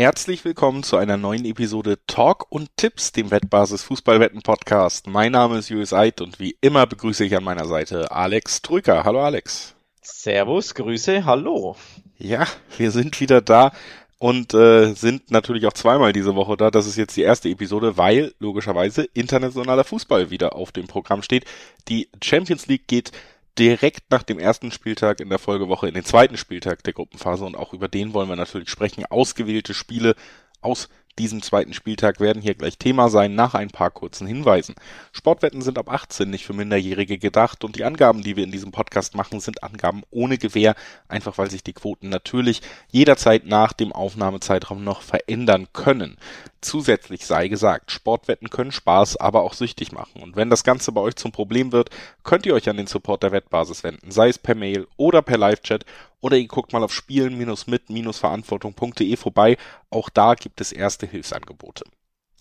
Herzlich willkommen zu einer neuen Episode Talk und Tipps, dem Wettbasis Fußballwetten Podcast. Mein Name ist Julius Eid und wie immer begrüße ich an meiner Seite Alex Trücker. Hallo Alex. Servus, Grüße, hallo. Ja, wir sind wieder da und äh, sind natürlich auch zweimal diese Woche da. Das ist jetzt die erste Episode, weil logischerweise internationaler Fußball wieder auf dem Programm steht. Die Champions League geht direkt nach dem ersten Spieltag in der Folgewoche in den zweiten Spieltag der Gruppenphase und auch über den wollen wir natürlich sprechen. Ausgewählte Spiele aus diesem zweiten Spieltag werden hier gleich Thema sein, nach ein paar kurzen Hinweisen. Sportwetten sind ab 18 nicht für Minderjährige gedacht und die Angaben, die wir in diesem Podcast machen, sind Angaben ohne Gewähr, einfach weil sich die Quoten natürlich jederzeit nach dem Aufnahmezeitraum noch verändern können. Zusätzlich sei gesagt, Sportwetten können Spaß, aber auch süchtig machen. Und wenn das Ganze bei euch zum Problem wird, könnt ihr euch an den Support der Wettbasis wenden, sei es per Mail oder per Live-Chat oder ihr guckt mal auf spielen-mit-verantwortung.de vorbei. Auch da gibt es erste Hilfsangebote.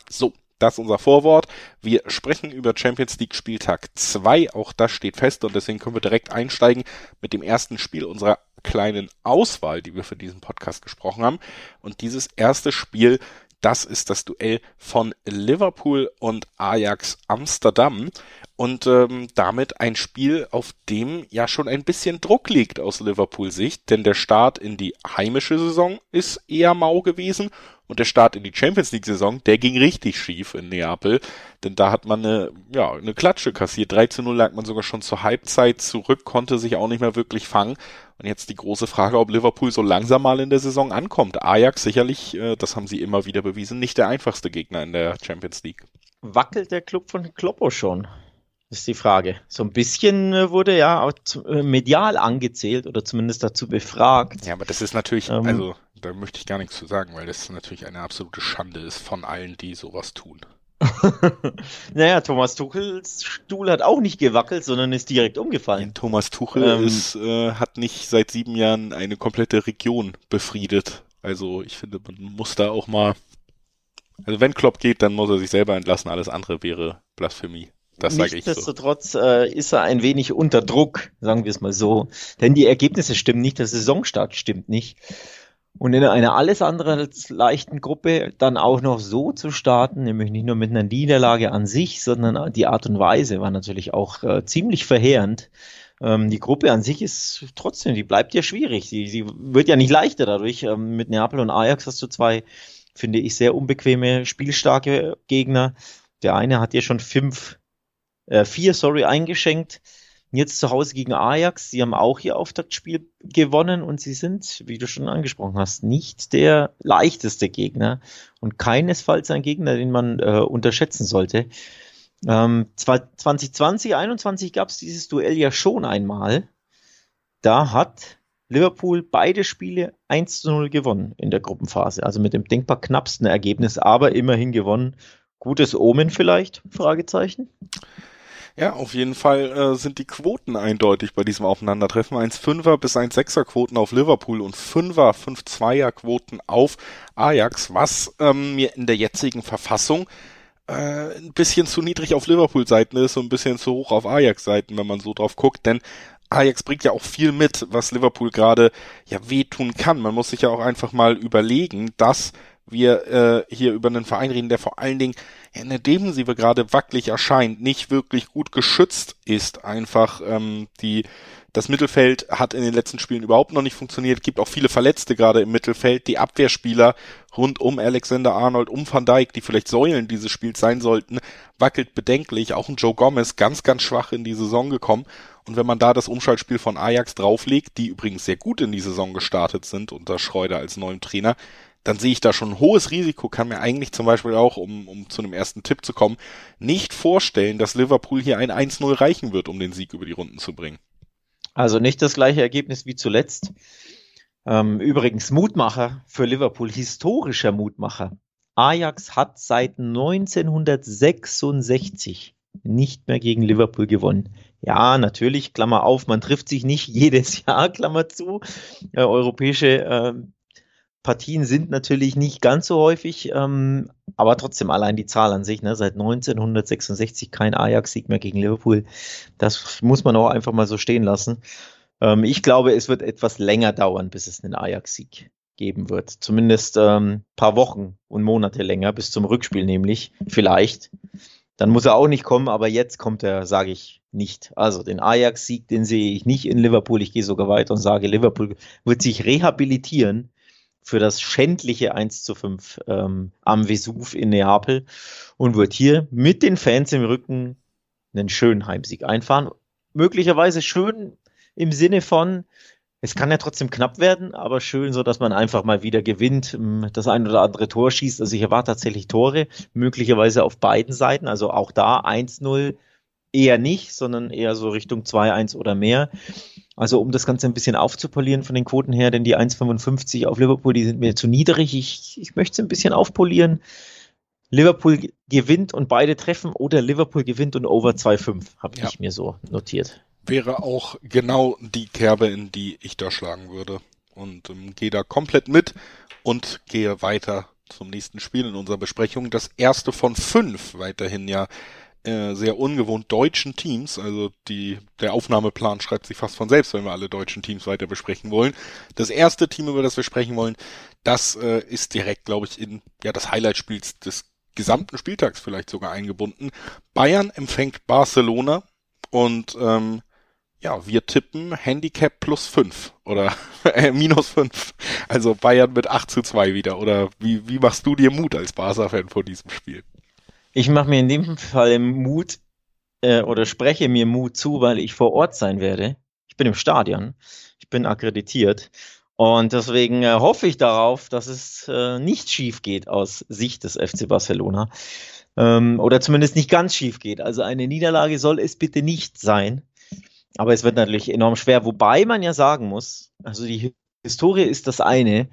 So, das ist unser Vorwort. Wir sprechen über Champions League Spieltag 2. Auch das steht fest und deswegen können wir direkt einsteigen mit dem ersten Spiel unserer kleinen Auswahl, die wir für diesen Podcast gesprochen haben. Und dieses erste Spiel das ist das Duell von Liverpool und Ajax Amsterdam und ähm, damit ein Spiel, auf dem ja schon ein bisschen Druck liegt aus Liverpool Sicht, denn der Start in die heimische Saison ist eher mau gewesen und der Start in die Champions League Saison, der ging richtig schief in Neapel, denn da hat man eine, ja, eine Klatsche kassiert. 3 zu 0 lag man sogar schon zur Halbzeit zurück, konnte sich auch nicht mehr wirklich fangen und jetzt die große Frage, ob Liverpool so langsam mal in der Saison ankommt. Ajax sicherlich, äh, das haben sie immer wieder bewiesen, nicht der einfachste Gegner in der Champions League. Wackelt der Club von Kloppo schon? Ist die Frage. So ein bisschen äh, wurde ja auch äh, medial angezählt oder zumindest dazu befragt. Ja, aber das ist natürlich, ähm, also da möchte ich gar nichts zu sagen, weil das natürlich eine absolute Schande ist von allen, die sowas tun. naja, Thomas Tuchels Stuhl hat auch nicht gewackelt, sondern ist direkt umgefallen. Thomas Tuchel ähm, ist, äh, hat nicht seit sieben Jahren eine komplette Region befriedet. Also ich finde, man muss da auch mal. Also wenn Klopp geht, dann muss er sich selber entlassen. Alles andere wäre Blasphemie. Das sage ich so. Nichtsdestotrotz äh, ist er ein wenig unter Druck, sagen wir es mal so. Denn die Ergebnisse stimmen nicht, der Saisonstart stimmt nicht. Und in einer alles andere als leichten Gruppe dann auch noch so zu starten, nämlich nicht nur mit einer Niederlage an sich, sondern die Art und Weise war natürlich auch äh, ziemlich verheerend. Ähm, die Gruppe an sich ist trotzdem, die bleibt ja schwierig. Sie, sie wird ja nicht leichter dadurch. Ähm, mit Neapel und Ajax hast du zwei, finde ich, sehr unbequeme, spielstarke Gegner. Der eine hat ja schon fünf, äh, vier, sorry, eingeschenkt. Jetzt zu Hause gegen Ajax. Sie haben auch ihr Auftaktspiel gewonnen und sie sind, wie du schon angesprochen hast, nicht der leichteste Gegner und keinesfalls ein Gegner, den man äh, unterschätzen sollte. Ähm, 2020, 21 gab es dieses Duell ja schon einmal. Da hat Liverpool beide Spiele 1 zu 0 gewonnen in der Gruppenphase. Also mit dem denkbar knappsten Ergebnis, aber immerhin gewonnen. Gutes Omen vielleicht? Fragezeichen. Ja, auf jeden Fall äh, sind die Quoten eindeutig bei diesem Aufeinandertreffen. 1,5er bis 1,6er Quoten auf Liverpool und 5er, 5-2er Quoten auf Ajax, was ähm, mir in der jetzigen Verfassung äh, ein bisschen zu niedrig auf Liverpool-Seiten ist und ein bisschen zu hoch auf Ajax-Seiten, wenn man so drauf guckt, denn Ajax bringt ja auch viel mit, was Liverpool gerade ja wehtun kann. Man muss sich ja auch einfach mal überlegen, dass wir äh, hier über einen Verein reden, der vor allen Dingen in der Defensive gerade wackelig erscheint, nicht wirklich gut geschützt ist. Einfach ähm, die das Mittelfeld hat in den letzten Spielen überhaupt noch nicht funktioniert. Gibt auch viele Verletzte gerade im Mittelfeld. Die Abwehrspieler rund um Alexander Arnold, um Van Dijk, die vielleicht Säulen dieses Spiels sein sollten, wackelt bedenklich. Auch ein Joe Gomez ganz, ganz schwach in die Saison gekommen. Und wenn man da das Umschaltspiel von Ajax drauflegt, die übrigens sehr gut in die Saison gestartet sind unter Schreuder als neuem Trainer, dann sehe ich da schon ein hohes Risiko, kann mir eigentlich zum Beispiel auch, um, um zu einem ersten Tipp zu kommen, nicht vorstellen, dass Liverpool hier ein 1-0 reichen wird, um den Sieg über die Runden zu bringen. Also nicht das gleiche Ergebnis wie zuletzt. Ähm, übrigens Mutmacher für Liverpool, historischer Mutmacher. Ajax hat seit 1966 nicht mehr gegen Liverpool gewonnen. Ja, natürlich, Klammer auf, man trifft sich nicht jedes Jahr, Klammer zu. Äh, europäische äh, Partien sind natürlich nicht ganz so häufig, ähm, aber trotzdem allein die Zahl an sich, ne, seit 1966 kein Ajax-Sieg mehr gegen Liverpool, das muss man auch einfach mal so stehen lassen. Ähm, ich glaube, es wird etwas länger dauern, bis es einen Ajax-Sieg geben wird. Zumindest ähm, paar Wochen und Monate länger, bis zum Rückspiel nämlich, vielleicht. Dann muss er auch nicht kommen, aber jetzt kommt er, sage ich, nicht. Also den Ajax-Sieg, den sehe ich nicht in Liverpool. Ich gehe sogar weiter und sage, Liverpool wird sich rehabilitieren für das schändliche 1 zu 5 ähm, am Vesuv in Neapel und wird hier mit den Fans im Rücken einen schönen Heimsieg einfahren. Möglicherweise schön im Sinne von, es kann ja trotzdem knapp werden, aber schön, so dass man einfach mal wieder gewinnt, das ein oder andere Tor schießt. Also ich erwarte tatsächlich Tore, möglicherweise auf beiden Seiten. Also auch da 1-0 eher nicht, sondern eher so Richtung 2-1 oder mehr. Also um das Ganze ein bisschen aufzupolieren von den Quoten her, denn die 1,55 auf Liverpool, die sind mir zu niedrig. Ich, ich möchte es ein bisschen aufpolieren. Liverpool gewinnt und beide treffen oder Liverpool gewinnt und over 2,5 habe ja. ich mir so notiert wäre auch genau die Kerbe, in die ich da schlagen würde. Und ähm, gehe da komplett mit und gehe weiter zum nächsten Spiel in unserer Besprechung. Das erste von fünf weiterhin ja äh, sehr ungewohnt deutschen Teams. Also die, der Aufnahmeplan schreibt sich fast von selbst, wenn wir alle deutschen Teams weiter besprechen wollen. Das erste Team, über das wir sprechen wollen, das äh, ist direkt, glaube ich, in ja das Highlight-Spiel des gesamten Spieltags vielleicht sogar eingebunden. Bayern empfängt Barcelona und ähm, ja, wir tippen Handicap plus 5 oder äh, minus 5. Also Bayern mit 8 zu 2 wieder. Oder wie, wie machst du dir Mut als Barca-Fan vor diesem Spiel? Ich mache mir in dem Fall Mut äh, oder spreche mir Mut zu, weil ich vor Ort sein werde. Ich bin im Stadion. Ich bin akkreditiert. Und deswegen äh, hoffe ich darauf, dass es äh, nicht schief geht aus Sicht des FC Barcelona. Ähm, oder zumindest nicht ganz schief geht. Also eine Niederlage soll es bitte nicht sein. Aber es wird natürlich enorm schwer, wobei man ja sagen muss, also die Historie ist das eine,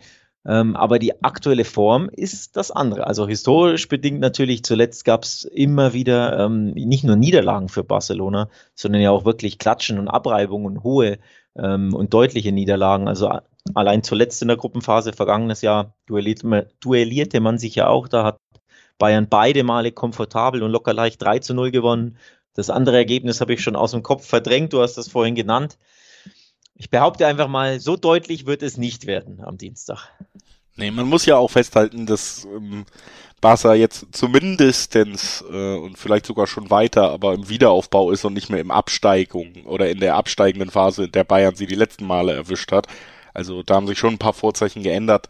ähm, aber die aktuelle Form ist das andere. Also historisch bedingt natürlich, zuletzt gab es immer wieder ähm, nicht nur Niederlagen für Barcelona, sondern ja auch wirklich Klatschen und Abreibungen und hohe ähm, und deutliche Niederlagen. Also allein zuletzt in der Gruppenphase vergangenes Jahr duellierte man, duellierte man sich ja auch. Da hat Bayern beide Male komfortabel und locker leicht 3 zu 0 gewonnen. Das andere Ergebnis habe ich schon aus dem Kopf verdrängt, du hast das vorhin genannt. Ich behaupte einfach mal, so deutlich wird es nicht werden am Dienstag. Nee, man muss ja auch festhalten, dass ähm, Barca jetzt zumindestens äh, und vielleicht sogar schon weiter, aber im Wiederaufbau ist und nicht mehr im Absteigung oder in der absteigenden Phase, in der Bayern sie die letzten Male erwischt hat. Also da haben sich schon ein paar Vorzeichen geändert.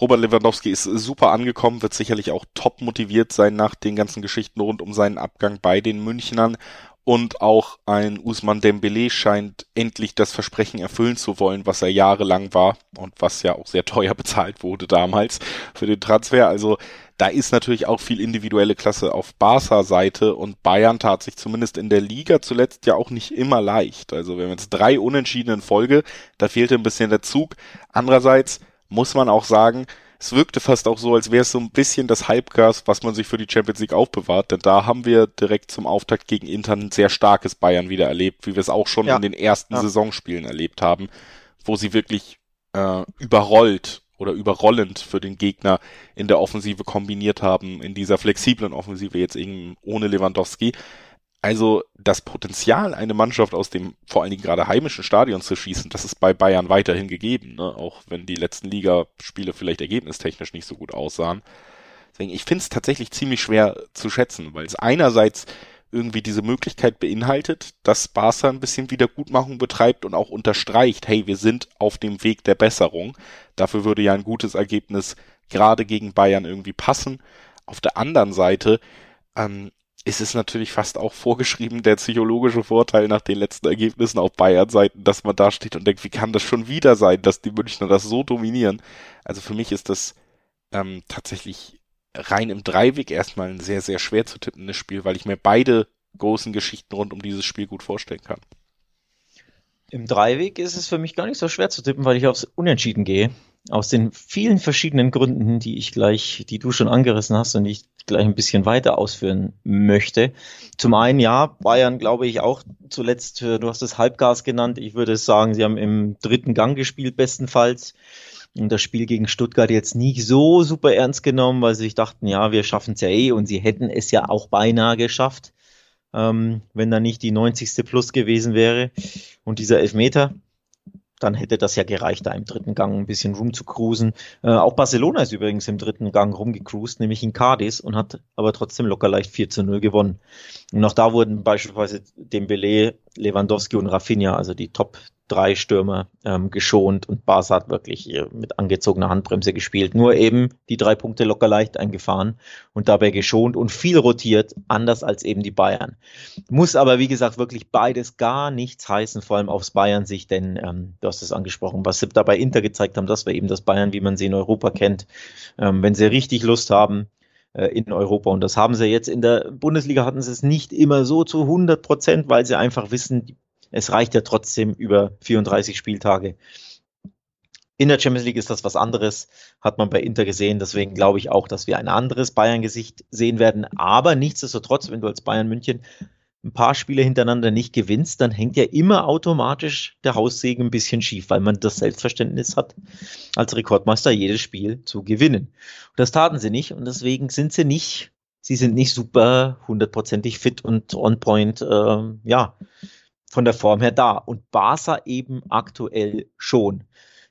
Robert Lewandowski ist super angekommen, wird sicherlich auch top motiviert sein nach den ganzen Geschichten rund um seinen Abgang bei den Münchnern. Und auch ein Usman Dembele scheint endlich das Versprechen erfüllen zu wollen, was er jahrelang war und was ja auch sehr teuer bezahlt wurde damals für den Transfer. Also da ist natürlich auch viel individuelle Klasse auf Barca-Seite und Bayern tat sich zumindest in der Liga zuletzt ja auch nicht immer leicht. Also wir haben jetzt drei Unentschieden in Folge, da fehlte ein bisschen der Zug. Andererseits muss man auch sagen, es wirkte fast auch so, als wäre es so ein bisschen das Halbgas, was man sich für die Champions League aufbewahrt. Denn da haben wir direkt zum Auftakt gegen Inter ein sehr starkes Bayern wieder erlebt, wie wir es auch schon ja. in den ersten ja. Saisonspielen erlebt haben, wo sie wirklich äh, überrollt oder überrollend für den Gegner in der Offensive kombiniert haben, in dieser flexiblen Offensive jetzt eben ohne Lewandowski. Also das Potenzial, eine Mannschaft aus dem vor allen Dingen gerade heimischen Stadion zu schießen, das ist bei Bayern weiterhin gegeben, ne? auch wenn die letzten Ligaspiele vielleicht ergebnistechnisch nicht so gut aussahen. Deswegen, ich finde es tatsächlich ziemlich schwer zu schätzen, weil es einerseits irgendwie diese Möglichkeit beinhaltet, dass Barca ein bisschen Wiedergutmachung betreibt und auch unterstreicht, hey, wir sind auf dem Weg der Besserung. Dafür würde ja ein gutes Ergebnis gerade gegen Bayern irgendwie passen. Auf der anderen Seite ähm, ist es natürlich fast auch vorgeschrieben, der psychologische Vorteil nach den letzten Ergebnissen auf Bayern-Seiten, dass man da steht und denkt, wie kann das schon wieder sein, dass die Münchner das so dominieren? Also für mich ist das ähm, tatsächlich rein im Dreiweg erstmal ein sehr, sehr schwer zu tippendes Spiel, weil ich mir beide großen Geschichten rund um dieses Spiel gut vorstellen kann. Im Dreiweg ist es für mich gar nicht so schwer zu tippen, weil ich aufs Unentschieden gehe. Aus den vielen verschiedenen Gründen, die ich gleich, die du schon angerissen hast und ich gleich ein bisschen weiter ausführen möchte. Zum einen, ja, Bayern glaube ich auch zuletzt, äh, du hast es Halbgas genannt. Ich würde sagen, sie haben im dritten Gang gespielt, bestenfalls. Und das Spiel gegen Stuttgart jetzt nicht so super ernst genommen, weil sie sich dachten, ja, wir schaffen es ja eh und sie hätten es ja auch beinahe geschafft, ähm, wenn da nicht die 90. Plus gewesen wäre und dieser Elfmeter dann hätte das ja gereicht, da im dritten Gang ein bisschen rumzucruisen. Äh, auch Barcelona ist übrigens im dritten Gang rumgecruised, nämlich in Cadiz und hat aber trotzdem locker leicht 4 zu 0 gewonnen. Und auch da wurden beispielsweise Dembele, Lewandowski und Rafinha, also die Top drei Stürmer ähm, geschont und Barca hat wirklich äh, mit angezogener Handbremse gespielt. Nur eben die drei Punkte locker leicht eingefahren und dabei geschont und viel rotiert, anders als eben die Bayern. Muss aber, wie gesagt, wirklich beides gar nichts heißen, vor allem aufs Bayern-Sicht, denn ähm, du hast es angesprochen, was sie dabei Inter gezeigt haben, das war eben das Bayern, wie man sie in Europa kennt. Ähm, wenn sie richtig Lust haben, äh, in Europa. Und das haben sie jetzt in der Bundesliga hatten sie es nicht immer so zu 100 Prozent, weil sie einfach wissen, es reicht ja trotzdem über 34 Spieltage. In der Champions League ist das was anderes, hat man bei Inter gesehen. Deswegen glaube ich auch, dass wir ein anderes Bayern-Gesicht sehen werden. Aber nichtsdestotrotz, wenn du als Bayern München ein paar Spiele hintereinander nicht gewinnst, dann hängt ja immer automatisch der Haussegen ein bisschen schief, weil man das Selbstverständnis hat, als Rekordmeister jedes Spiel zu gewinnen. Und das taten sie nicht und deswegen sind sie nicht, sie sind nicht super hundertprozentig fit und on point, äh, ja, von der Form her da. Und Barca eben aktuell schon.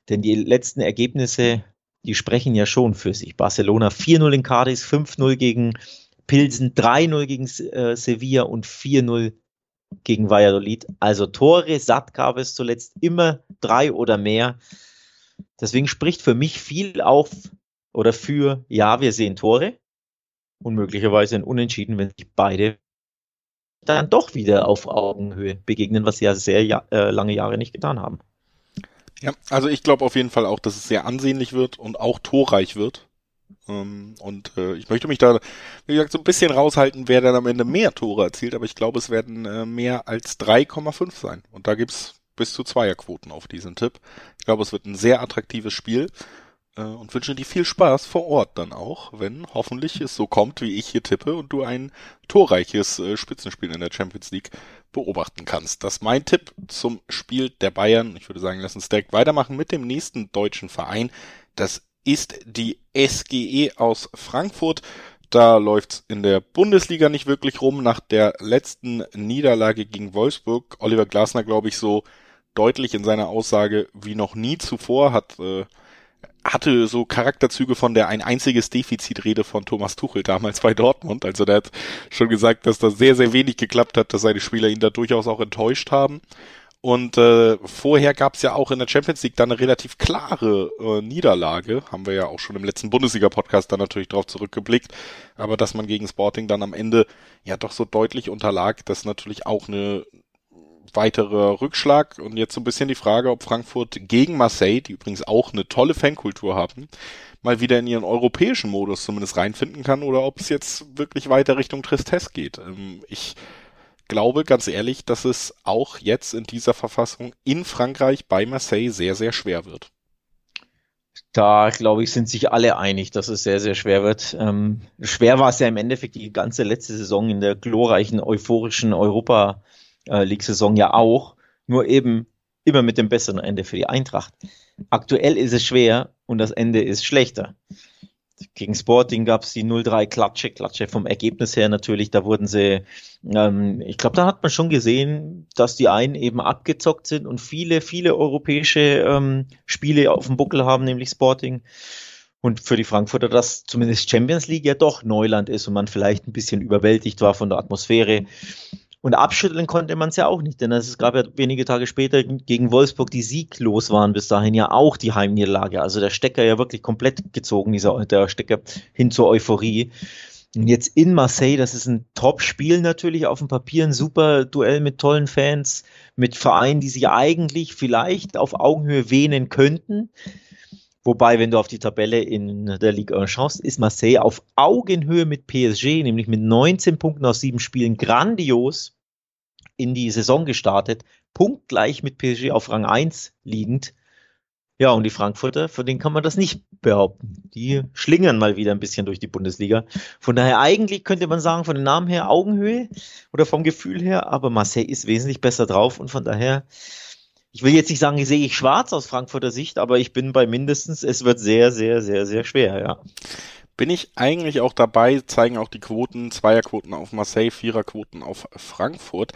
Denn die letzten Ergebnisse, die sprechen ja schon für sich. Barcelona 4-0 in Cadiz, 5-0 gegen Pilsen, 3-0 gegen äh, Sevilla und 4-0 gegen Valladolid. Also Tore satt gab es zuletzt immer drei oder mehr. Deswegen spricht für mich viel auf oder für, ja, wir sehen Tore und möglicherweise ein Unentschieden, wenn sich beide dann doch wieder auf Augenhöhe begegnen, was sie ja sehr ja, äh, lange Jahre nicht getan haben. Ja, also ich glaube auf jeden Fall auch, dass es sehr ansehnlich wird und auch torreich wird. Ähm, und äh, ich möchte mich da, wie gesagt, so ein bisschen raushalten, wer dann am Ende mehr Tore erzielt, aber ich glaube, es werden äh, mehr als 3,5 sein. Und da gibt's bis zu Zweierquoten auf diesen Tipp. Ich glaube, es wird ein sehr attraktives Spiel und wünsche dir viel Spaß vor Ort dann auch, wenn hoffentlich es so kommt, wie ich hier tippe und du ein torreiches äh, Spitzenspiel in der Champions League beobachten kannst. Das ist mein Tipp zum Spiel der Bayern. Ich würde sagen, lass uns direkt weitermachen mit dem nächsten deutschen Verein. Das ist die SGE aus Frankfurt. Da läuft's in der Bundesliga nicht wirklich rum. Nach der letzten Niederlage gegen Wolfsburg, Oliver Glasner, glaube ich, so deutlich in seiner Aussage wie noch nie zuvor, hat äh, hatte so Charakterzüge von der ein einziges Defizitrede von Thomas Tuchel damals bei Dortmund. Also der hat schon gesagt, dass das sehr, sehr wenig geklappt hat, dass seine Spieler ihn da durchaus auch enttäuscht haben. Und äh, vorher gab es ja auch in der Champions League dann eine relativ klare äh, Niederlage. Haben wir ja auch schon im letzten Bundesliga-Podcast dann natürlich drauf zurückgeblickt. Aber dass man gegen Sporting dann am Ende ja doch so deutlich unterlag, das natürlich auch eine weiterer Rückschlag. Und jetzt so ein bisschen die Frage, ob Frankfurt gegen Marseille, die übrigens auch eine tolle Fankultur haben, mal wieder in ihren europäischen Modus zumindest reinfinden kann oder ob es jetzt wirklich weiter Richtung Tristesse geht. Ähm, ich glaube ganz ehrlich, dass es auch jetzt in dieser Verfassung in Frankreich bei Marseille sehr, sehr schwer wird. Da, glaube ich, sind sich alle einig, dass es sehr, sehr schwer wird. Ähm, schwer war es ja im Endeffekt die ganze letzte Saison in der glorreichen, euphorischen Europa äh, League-Saison ja auch, nur eben immer mit dem besseren Ende für die Eintracht. Aktuell ist es schwer und das Ende ist schlechter. Gegen Sporting gab es die 0-3 Klatsche, Klatsche vom Ergebnis her natürlich, da wurden sie, ähm, ich glaube, da hat man schon gesehen, dass die einen eben abgezockt sind und viele, viele europäische ähm, Spiele auf dem Buckel haben, nämlich Sporting. Und für die Frankfurter das zumindest Champions League ja doch Neuland ist und man vielleicht ein bisschen überwältigt war von der Atmosphäre. Und abschütteln konnte man es ja auch nicht, denn es gab ja wenige Tage später gegen Wolfsburg, die sieglos waren, bis dahin ja auch die Heimniederlage. Also der Stecker ja wirklich komplett gezogen, dieser, der Stecker hin zur Euphorie. Und jetzt in Marseille, das ist ein Top-Spiel natürlich auf dem Papier, ein super Duell mit tollen Fans, mit Vereinen, die sich eigentlich vielleicht auf Augenhöhe wähnen könnten. Wobei, wenn du auf die Tabelle in der Ligue 1 schaust, ist Marseille auf Augenhöhe mit PSG, nämlich mit 19 Punkten aus sieben Spielen, grandios in die Saison gestartet, punktgleich mit PSG auf Rang 1 liegend. Ja, und die Frankfurter, von denen kann man das nicht behaupten. Die schlingern mal wieder ein bisschen durch die Bundesliga. Von daher eigentlich könnte man sagen, von den Namen her Augenhöhe oder vom Gefühl her, aber Marseille ist wesentlich besser drauf und von daher ich will jetzt nicht sagen, sehe ich schwarz aus Frankfurter Sicht, aber ich bin bei mindestens, es wird sehr, sehr, sehr, sehr schwer, ja. Bin ich eigentlich auch dabei, zeigen auch die Quoten, Zweierquoten auf Marseille, Viererquoten auf Frankfurt.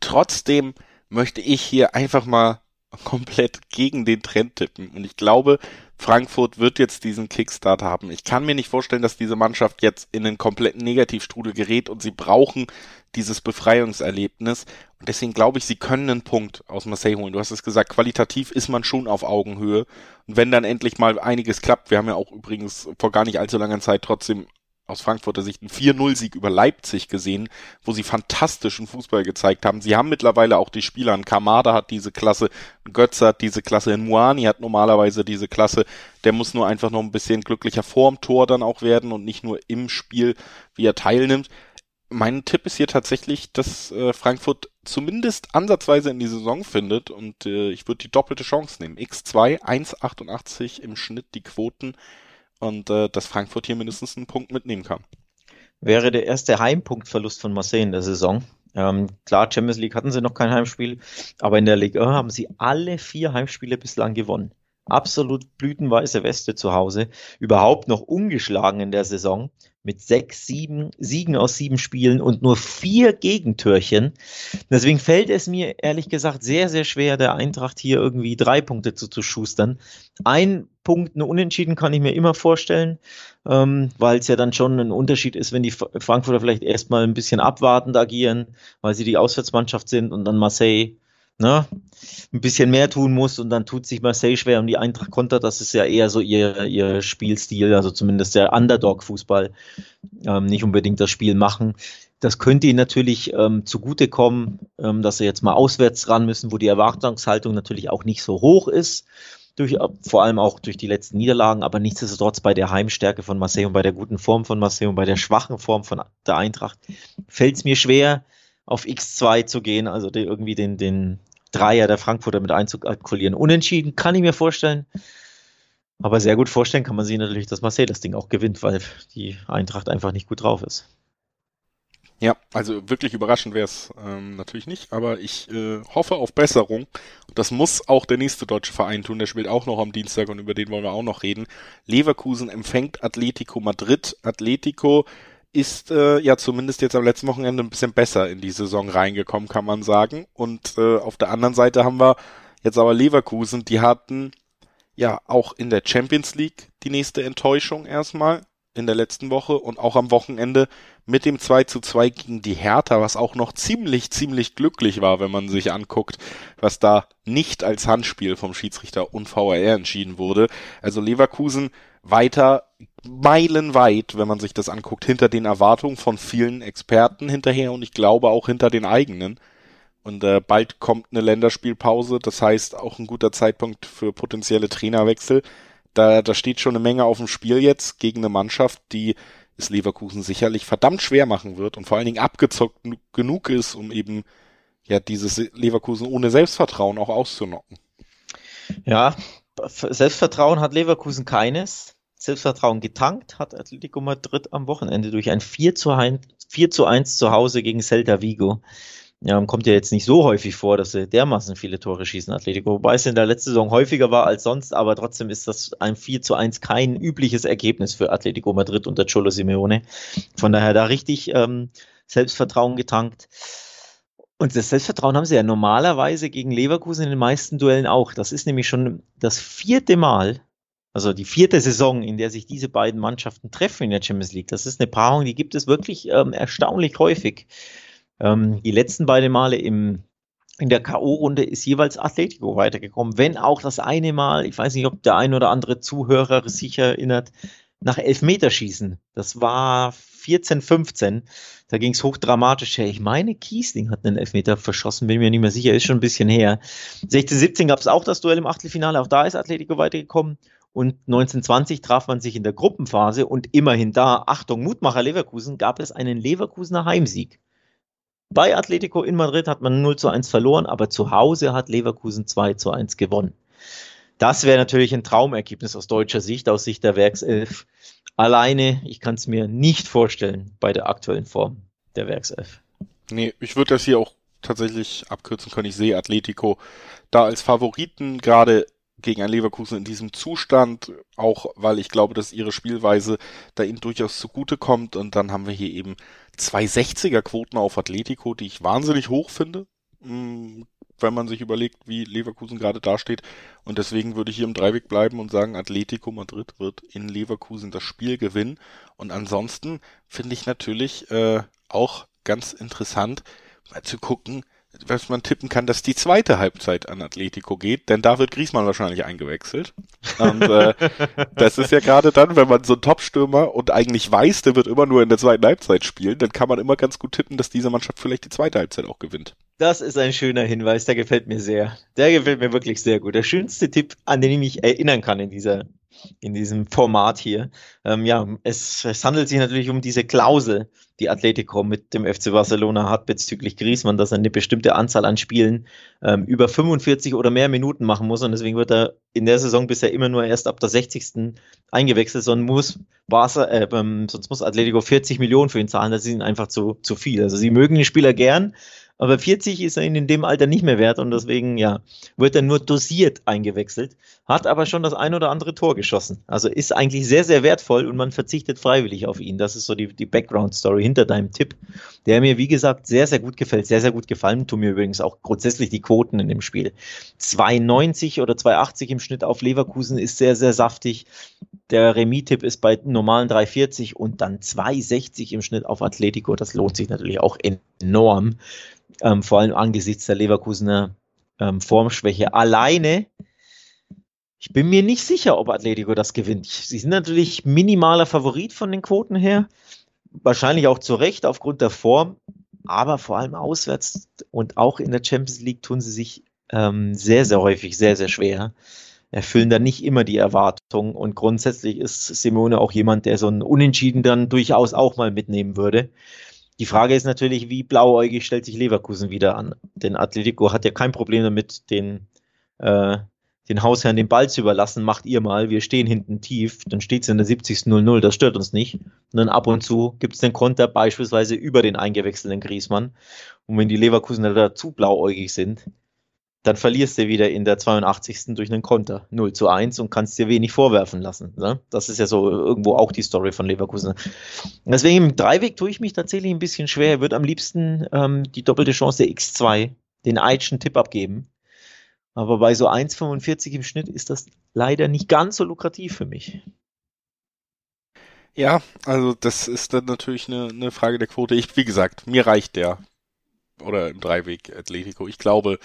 Trotzdem möchte ich hier einfach mal komplett gegen den Trend tippen. Und ich glaube, Frankfurt wird jetzt diesen Kickstart haben. Ich kann mir nicht vorstellen, dass diese Mannschaft jetzt in einen kompletten Negativstrudel gerät und sie brauchen dieses Befreiungserlebnis. Und deswegen glaube ich, sie können einen Punkt aus Marseille holen. Du hast es gesagt, qualitativ ist man schon auf Augenhöhe. Und wenn dann endlich mal einiges klappt, wir haben ja auch übrigens vor gar nicht allzu langer Zeit trotzdem aus Frankfurter Sicht einen 4-0-Sieg über Leipzig gesehen, wo sie fantastischen Fußball gezeigt haben. Sie haben mittlerweile auch die Spieler. Ein Kamada hat diese Klasse, ein Götze hat diese Klasse, ein Muani hat normalerweise diese Klasse. Der muss nur einfach noch ein bisschen glücklicher vorm Tor dann auch werden und nicht nur im Spiel, wie er teilnimmt. Mein Tipp ist hier tatsächlich, dass äh, Frankfurt zumindest ansatzweise in die Saison findet und äh, ich würde die doppelte Chance nehmen. X2, 1,88 im Schnitt die Quoten und äh, dass Frankfurt hier mindestens einen Punkt mitnehmen kann. Wäre der erste Heimpunktverlust von Marseille in der Saison. Ähm, klar, Champions League hatten sie noch kein Heimspiel, aber in der Ligue 1 haben sie alle vier Heimspiele bislang gewonnen. Absolut blütenweiße Weste zu Hause, überhaupt noch ungeschlagen in der Saison mit sechs, sieben Siegen aus sieben Spielen und nur vier Gegentörchen. Deswegen fällt es mir ehrlich gesagt sehr, sehr schwer, der Eintracht hier irgendwie drei Punkte zu, zu schustern. Ein Punkt, Unentschieden kann ich mir immer vorstellen, ähm, weil es ja dann schon ein Unterschied ist, wenn die Frankfurter vielleicht erstmal ein bisschen abwartend agieren, weil sie die Auswärtsmannschaft sind und dann Marseille ne, ein bisschen mehr tun muss und dann tut sich Marseille schwer und die Eintracht kontert, das ist ja eher so ihr, ihr Spielstil, also zumindest der Underdog-Fußball, ähm, nicht unbedingt das Spiel machen. Das könnte ihnen natürlich ähm, zugutekommen, ähm, dass sie jetzt mal auswärts ran müssen, wo die Erwartungshaltung natürlich auch nicht so hoch ist, durch, vor allem auch durch die letzten Niederlagen, aber nichtsdestotrotz bei der Heimstärke von Marseille und bei der guten Form von Marseille und bei der schwachen Form von der Eintracht fällt es mir schwer, auf X2 zu gehen, also die, irgendwie den, den, Dreier der Frankfurter mit einzukalkulieren. Unentschieden kann ich mir vorstellen. Aber sehr gut vorstellen kann man sich natürlich, dass Marseille das Ding auch gewinnt, weil die Eintracht einfach nicht gut drauf ist. Ja, also wirklich überraschend wäre es ähm, natürlich nicht, aber ich äh, hoffe auf Besserung. Das muss auch der nächste deutsche Verein tun. Der spielt auch noch am Dienstag und über den wollen wir auch noch reden. Leverkusen empfängt Atletico Madrid. Atletico ist äh, ja zumindest jetzt am letzten Wochenende ein bisschen besser in die Saison reingekommen, kann man sagen. Und äh, auf der anderen Seite haben wir jetzt aber Leverkusen, die hatten ja auch in der Champions League die nächste Enttäuschung erstmal in der letzten Woche und auch am Wochenende mit dem 2 zu 2 gegen die Hertha, was auch noch ziemlich, ziemlich glücklich war, wenn man sich anguckt, was da nicht als Handspiel vom Schiedsrichter und VAR entschieden wurde. Also Leverkusen weiter meilenweit, wenn man sich das anguckt, hinter den Erwartungen von vielen Experten hinterher und ich glaube auch hinter den eigenen. Und äh, bald kommt eine Länderspielpause, das heißt auch ein guter Zeitpunkt für potenzielle Trainerwechsel. Da, da steht schon eine Menge auf dem Spiel jetzt gegen eine Mannschaft, die es Leverkusen sicherlich verdammt schwer machen wird und vor allen Dingen abgezockt genug ist, um eben ja dieses Leverkusen ohne Selbstvertrauen auch auszunocken. Ja, Selbstvertrauen hat Leverkusen keines. Selbstvertrauen getankt hat Atletico Madrid am Wochenende durch ein 4 zu 1, 4 zu 1 zu Hause gegen Celta Vigo. Ja, kommt ja jetzt nicht so häufig vor, dass sie dermaßen viele Tore schießen, Atletico, wobei es in der letzten Saison häufiger war als sonst, aber trotzdem ist das ein 4 zu 1 kein übliches Ergebnis für Atletico Madrid unter Cholo Simeone. Von daher da richtig ähm, Selbstvertrauen getankt. Und das Selbstvertrauen haben sie ja normalerweise gegen Leverkusen in den meisten Duellen auch. Das ist nämlich schon das vierte Mal, also die vierte Saison, in der sich diese beiden Mannschaften treffen in der Champions League. Das ist eine Paarung, die gibt es wirklich ähm, erstaunlich häufig. Ähm, die letzten beiden Male im, in der K.O.-Runde ist jeweils Atletico weitergekommen. Wenn auch das eine Mal, ich weiß nicht, ob der ein oder andere Zuhörer sich erinnert, nach Elfmeterschießen. Das war 14, 15. Da ging es hochdramatisch her. Ich meine, Kiesling hat einen Elfmeter verschossen, bin mir nicht mehr sicher, ist schon ein bisschen her. 16, 17 gab es auch das Duell im Achtelfinale, auch da ist Atletico weitergekommen. Und 1920 traf man sich in der Gruppenphase und immerhin da, Achtung, Mutmacher Leverkusen, gab es einen Leverkusener Heimsieg. Bei Atletico in Madrid hat man 0 zu 1 verloren, aber zu Hause hat Leverkusen 2 zu 1 gewonnen. Das wäre natürlich ein Traumergebnis aus deutscher Sicht, aus Sicht der Werkself. Alleine, ich kann es mir nicht vorstellen bei der aktuellen Form der Werkself. Nee, ich würde das hier auch tatsächlich abkürzen können. Ich sehe Atletico da als Favoriten, gerade gegen ein Leverkusen in diesem Zustand, auch weil ich glaube, dass ihre Spielweise da ihnen durchaus zugute kommt. Und dann haben wir hier eben zwei 60er Quoten auf Atletico, die ich wahnsinnig hoch finde. Hm, wenn man sich überlegt, wie Leverkusen gerade dasteht. Und deswegen würde ich hier im Dreiweg bleiben und sagen, Atletico Madrid wird in Leverkusen das Spiel gewinnen. Und ansonsten finde ich natürlich äh, auch ganz interessant, mal zu gucken, was man tippen kann, dass die zweite Halbzeit an Atletico geht, denn da wird Griesmann wahrscheinlich eingewechselt. Und äh, das ist ja gerade dann, wenn man so einen Top-Stürmer und eigentlich weiß, der wird immer nur in der zweiten Halbzeit spielen, dann kann man immer ganz gut tippen, dass diese Mannschaft vielleicht die zweite Halbzeit auch gewinnt. Das ist ein schöner Hinweis, der gefällt mir sehr. Der gefällt mir wirklich sehr gut. Der schönste Tipp, an den ich mich erinnern kann in dieser in diesem Format hier. Ähm, ja, es, es handelt sich natürlich um diese Klausel, die Atletico mit dem FC Barcelona hat bezüglich Griezmann, dass er eine bestimmte Anzahl an Spielen ähm, über 45 oder mehr Minuten machen muss und deswegen wird er in der Saison bisher immer nur erst ab der 60. eingewechselt, sondern muss Barca, äh, ähm, sonst muss Atletico 40 Millionen für ihn zahlen, das ist ihnen einfach zu, zu viel. Also sie mögen den Spieler gern, aber 40 ist er in dem Alter nicht mehr wert und deswegen, ja, wird er nur dosiert eingewechselt, hat aber schon das ein oder andere Tor geschossen. Also ist eigentlich sehr, sehr wertvoll und man verzichtet freiwillig auf ihn. Das ist so die, die Background-Story hinter deinem Tipp, der mir, wie gesagt, sehr, sehr gut gefällt, sehr, sehr gut gefallen. Tun mir übrigens auch grundsätzlich die Quoten in dem Spiel. 2,90 oder 2,80 im Schnitt auf Leverkusen ist sehr, sehr saftig. Der Remis-Tipp ist bei normalen 3,40 und dann 2,60 im Schnitt auf Atletico. Das lohnt sich natürlich auch enorm ähm, vor allem angesichts der Leverkusener ähm, Formschwäche. Alleine, ich bin mir nicht sicher, ob Atletico das gewinnt. Sie sind natürlich minimaler Favorit von den Quoten her, wahrscheinlich auch zu Recht aufgrund der Form, aber vor allem auswärts und auch in der Champions League tun sie sich ähm, sehr, sehr häufig sehr, sehr schwer. Erfüllen da nicht immer die Erwartungen und grundsätzlich ist Simone auch jemand, der so ein Unentschieden dann durchaus auch mal mitnehmen würde. Die Frage ist natürlich, wie blauäugig stellt sich Leverkusen wieder an? Denn Atletico hat ja kein Problem damit, den, äh, den Hausherrn den Ball zu überlassen. Macht ihr mal, wir stehen hinten tief, dann steht es in der 70. 0-0, das stört uns nicht. Und dann ab und zu gibt es den Konter beispielsweise über den eingewechselten Griesmann. Und wenn die Leverkusener da zu blauäugig sind, dann verlierst du wieder in der 82. durch einen Konter 0 zu 1 und kannst dir wenig vorwerfen lassen. Ne? Das ist ja so irgendwo auch die Story von Leverkusen. Deswegen im Dreiweg tue ich mich tatsächlich ein bisschen schwer. Ich würde am liebsten ähm, die doppelte Chance der X2, den Eitschen Tipp abgeben. Aber bei so 1,45 im Schnitt ist das leider nicht ganz so lukrativ für mich. Ja, also das ist dann natürlich eine, eine Frage der Quote. Ich, wie gesagt, mir reicht der. Oder im Dreiweg Atletico. Ich glaube,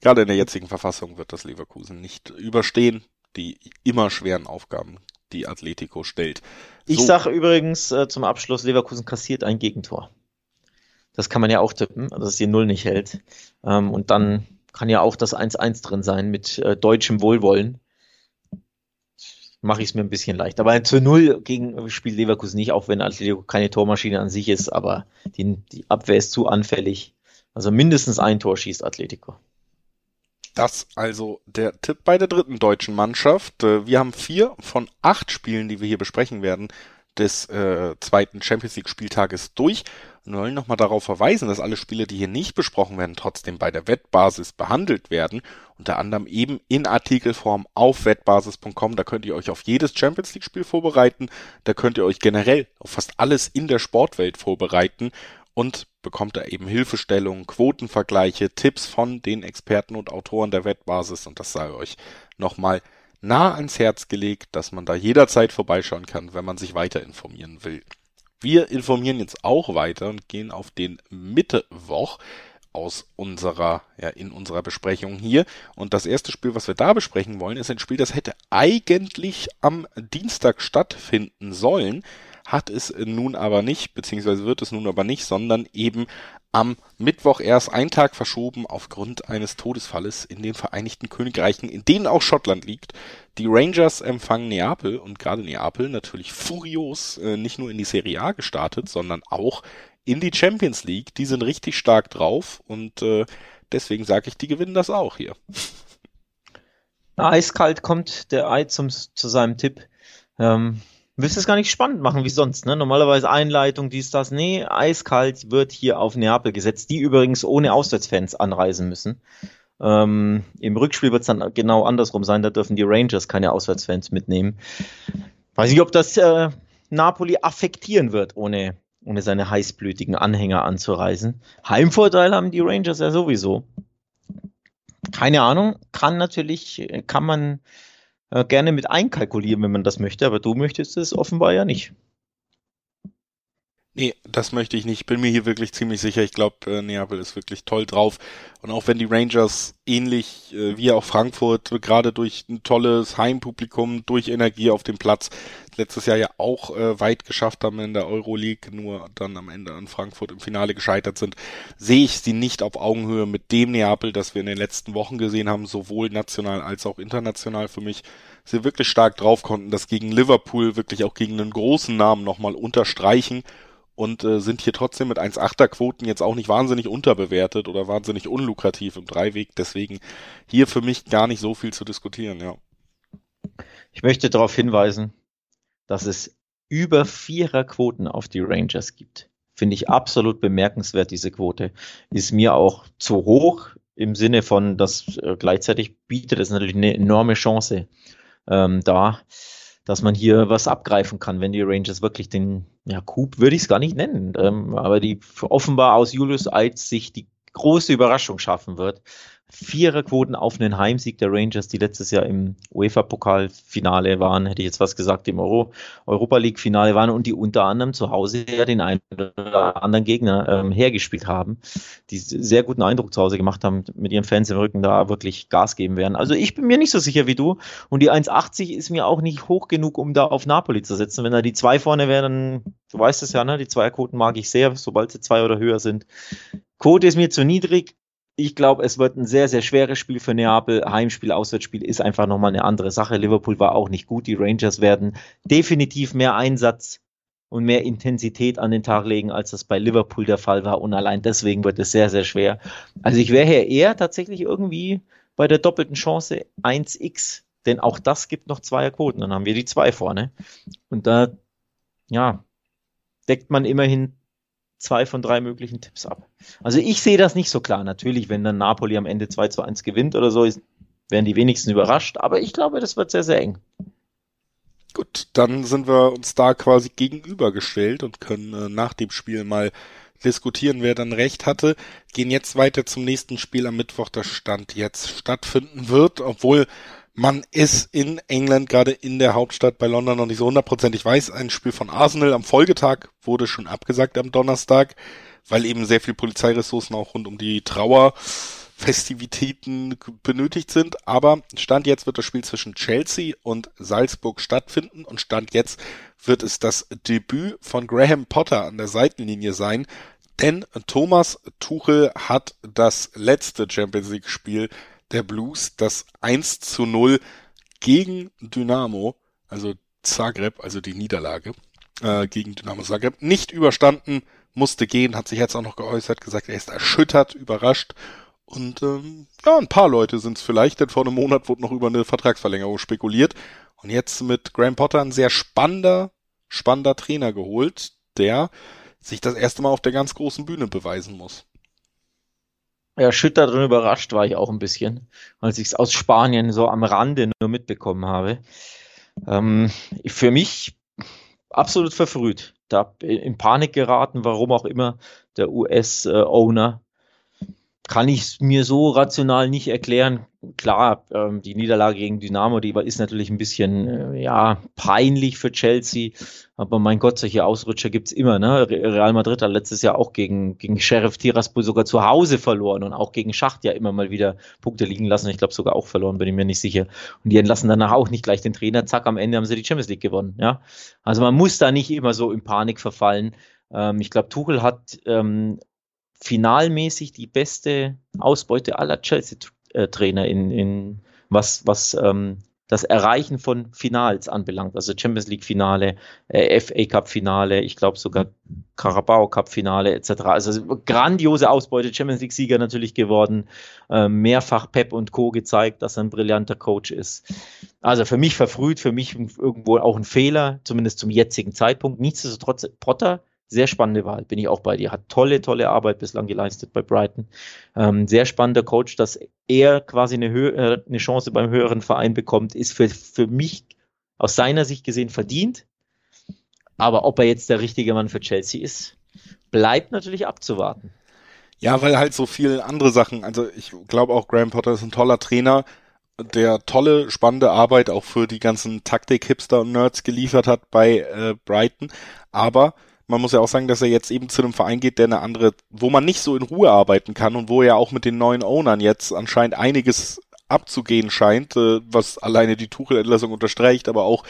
Gerade in der jetzigen Verfassung wird das Leverkusen nicht überstehen, die immer schweren Aufgaben, die Atletico stellt. So, ich sage übrigens äh, zum Abschluss, Leverkusen kassiert ein Gegentor. Das kann man ja auch tippen, dass es die Null nicht hält. Ähm, und dann kann ja auch das 1-1 drin sein mit äh, deutschem Wohlwollen. Mache ich es mir ein bisschen leicht. Aber zu Null gegen spielt Leverkusen nicht, auch wenn Atletico keine Tormaschine an sich ist, aber die, die Abwehr ist zu anfällig. Also mindestens ein Tor schießt Atletico. Das also der Tipp bei der dritten deutschen Mannschaft. Äh, wir haben vier von acht Spielen, die wir hier besprechen werden, des äh, zweiten Champions League Spieltages durch und wollen nochmal darauf verweisen, dass alle Spiele, die hier nicht besprochen werden, trotzdem bei der Wettbasis behandelt werden. Unter anderem eben in Artikelform auf wettbasis.com. Da könnt ihr euch auf jedes Champions League Spiel vorbereiten. Da könnt ihr euch generell auf fast alles in der Sportwelt vorbereiten und bekommt da eben Hilfestellungen, Quotenvergleiche, Tipps von den Experten und Autoren der Wettbasis und das sei euch nochmal nah ans Herz gelegt, dass man da jederzeit vorbeischauen kann, wenn man sich weiter informieren will. Wir informieren jetzt auch weiter und gehen auf den Mittwoch aus unserer, ja, in unserer Besprechung hier. Und das erste Spiel, was wir da besprechen wollen, ist ein Spiel, das hätte eigentlich am Dienstag stattfinden sollen hat es nun aber nicht, beziehungsweise wird es nun aber nicht, sondern eben am Mittwoch erst einen Tag verschoben aufgrund eines Todesfalles in den Vereinigten Königreichen, in denen auch Schottland liegt. Die Rangers empfangen Neapel und gerade Neapel natürlich furios äh, nicht nur in die Serie A gestartet, sondern auch in die Champions League. Die sind richtig stark drauf und äh, deswegen sage ich, die gewinnen das auch hier. Eiskalt kommt der Ei zum, zu seinem Tipp. Ähm, willst es gar nicht spannend machen wie sonst, ne? Normalerweise Einleitung, dies, das. Nee, eiskalt wird hier auf Neapel gesetzt, die übrigens ohne Auswärtsfans anreisen müssen. Ähm, Im Rückspiel wird es dann genau andersrum sein, da dürfen die Rangers keine Auswärtsfans mitnehmen. Weiß nicht, ob das äh, Napoli affektieren wird, ohne, ohne seine heißblütigen Anhänger anzureisen. Heimvorteil haben die Rangers ja sowieso. Keine Ahnung, kann natürlich, kann man äh, gerne mit einkalkulieren, wenn man das möchte, aber du möchtest es offenbar ja nicht. Nee, das möchte ich nicht. Bin mir hier wirklich ziemlich sicher. Ich glaube, äh, Neapel ist wirklich toll drauf. Und auch wenn die Rangers ähnlich äh, wie auch Frankfurt gerade durch ein tolles Heimpublikum, durch Energie auf dem Platz letztes Jahr ja auch äh, weit geschafft haben in der Euroleague, nur dann am Ende an Frankfurt im Finale gescheitert sind, sehe ich sie nicht auf Augenhöhe mit dem Neapel, das wir in den letzten Wochen gesehen haben, sowohl national als auch international für mich. Sie wirklich stark drauf konnten, das gegen Liverpool wirklich auch gegen einen großen Namen nochmal unterstreichen und äh, sind hier trotzdem mit 1,8er Quoten jetzt auch nicht wahnsinnig unterbewertet oder wahnsinnig unlukrativ im Dreiweg. Deswegen hier für mich gar nicht so viel zu diskutieren, ja. Ich möchte darauf hinweisen, dass es über Vierer Quoten auf die Rangers gibt. Finde ich absolut bemerkenswert, diese Quote. Ist mir auch zu hoch im Sinne von, dass äh, gleichzeitig bietet es natürlich eine enorme Chance ähm, da dass man hier was abgreifen kann, wenn die Rangers wirklich den, ja, Coup würde ich es gar nicht nennen, ähm, aber die offenbar aus Julius Eid sich die große Überraschung schaffen wird, Viererquoten auf einen Heimsieg der Rangers, die letztes Jahr im UEFA-Pokalfinale waren, hätte ich jetzt was gesagt, im Euro Europa League-Finale waren und die unter anderem zu Hause ja den einen oder anderen Gegner ähm, hergespielt haben, die sehr guten Eindruck zu Hause gemacht haben, mit ihren Fans im Rücken da wirklich Gas geben werden. Also ich bin mir nicht so sicher wie du und die 1,80 ist mir auch nicht hoch genug, um da auf Napoli zu setzen. Wenn da die zwei vorne wären, dann, du weißt es ja, ne, die Zweierquoten mag ich sehr, sobald sie zwei oder höher sind. Quote ist mir zu niedrig, ich glaube, es wird ein sehr, sehr schweres Spiel für Neapel. Heimspiel, Auswärtsspiel ist einfach nochmal eine andere Sache. Liverpool war auch nicht gut. Die Rangers werden definitiv mehr Einsatz und mehr Intensität an den Tag legen, als das bei Liverpool der Fall war. Und allein deswegen wird es sehr, sehr schwer. Also ich wäre hier eher tatsächlich irgendwie bei der doppelten Chance 1x. Denn auch das gibt noch zwei Quoten. Dann haben wir die zwei vorne. Und da, ja, deckt man immerhin zwei von drei möglichen Tipps ab. Also ich sehe das nicht so klar. Natürlich, wenn dann Napoli am Ende 2 zu 1 gewinnt oder so, werden die wenigsten überrascht. Aber ich glaube, das wird sehr, sehr eng. Gut, dann sind wir uns da quasi gegenübergestellt und können äh, nach dem Spiel mal diskutieren, wer dann recht hatte. Gehen jetzt weiter zum nächsten Spiel am Mittwoch, das Stand jetzt stattfinden wird, obwohl man ist in England, gerade in der Hauptstadt bei London noch nicht so hundertprozentig weiß. Ein Spiel von Arsenal am Folgetag wurde schon abgesagt am Donnerstag, weil eben sehr viel Polizeiressourcen auch rund um die Trauerfestivitäten benötigt sind. Aber Stand jetzt wird das Spiel zwischen Chelsea und Salzburg stattfinden und Stand jetzt wird es das Debüt von Graham Potter an der Seitenlinie sein. Denn Thomas Tuchel hat das letzte Champions League Spiel der Blues das 1 zu 0 gegen Dynamo, also Zagreb, also die Niederlage äh, gegen Dynamo Zagreb, nicht überstanden, musste gehen, hat sich jetzt auch noch geäußert, gesagt, er ist erschüttert, überrascht. Und ähm, ja, ein paar Leute sind es vielleicht, denn vor einem Monat wurde noch über eine Vertragsverlängerung spekuliert. Und jetzt mit Graham Potter ein sehr spannender, spannender Trainer geholt, der sich das erste Mal auf der ganz großen Bühne beweisen muss erschüttert und überrascht war ich auch ein bisschen, als ich es aus Spanien so am Rande nur mitbekommen habe. Ähm, für mich absolut verfrüht. Da in Panik geraten, warum auch immer der US-Owner kann ich mir so rational nicht erklären. Klar, ähm, die Niederlage gegen Dynamo, die ist natürlich ein bisschen äh, ja peinlich für Chelsea. Aber mein Gott, solche Ausrutscher gibt's immer. Ne? Real Madrid hat letztes Jahr auch gegen, gegen Sheriff Tiraspol sogar zu Hause verloren und auch gegen Schacht ja immer mal wieder Punkte liegen lassen. Ich glaube sogar auch verloren, bin ich mir nicht sicher. Und die entlassen danach auch nicht gleich den Trainer. Zack, am Ende haben sie die Champions League gewonnen. Ja? Also man muss da nicht immer so in Panik verfallen. Ähm, ich glaube, Tuchel hat ähm, finalmäßig die beste Ausbeute aller Chelsea-Trainer in, in was, was ähm, das Erreichen von Finals anbelangt, also Champions League Finale, äh, FA Cup Finale, ich glaube sogar Carabao Cup Finale etc. Also grandiose Ausbeute, Champions League Sieger natürlich geworden, äh, mehrfach Pep und Co gezeigt, dass er ein brillanter Coach ist. Also für mich verfrüht, für mich irgendwo auch ein Fehler, zumindest zum jetzigen Zeitpunkt. Nichtsdestotrotz Potter sehr spannende Wahl, bin ich auch bei dir. Hat tolle, tolle Arbeit bislang geleistet bei Brighton. Ähm, sehr spannender Coach, dass er quasi eine, äh, eine Chance beim höheren Verein bekommt, ist für, für mich aus seiner Sicht gesehen verdient. Aber ob er jetzt der richtige Mann für Chelsea ist, bleibt natürlich abzuwarten. Ja, weil halt so viele andere Sachen, also ich glaube auch Graham Potter ist ein toller Trainer, der tolle, spannende Arbeit auch für die ganzen Taktik-Hipster und Nerds geliefert hat bei äh, Brighton. Aber man muss ja auch sagen, dass er jetzt eben zu einem Verein geht, der eine andere, wo man nicht so in Ruhe arbeiten kann und wo er auch mit den neuen Ownern jetzt anscheinend einiges abzugehen scheint, äh, was alleine die Tuchel-Entlassung unterstreicht, aber auch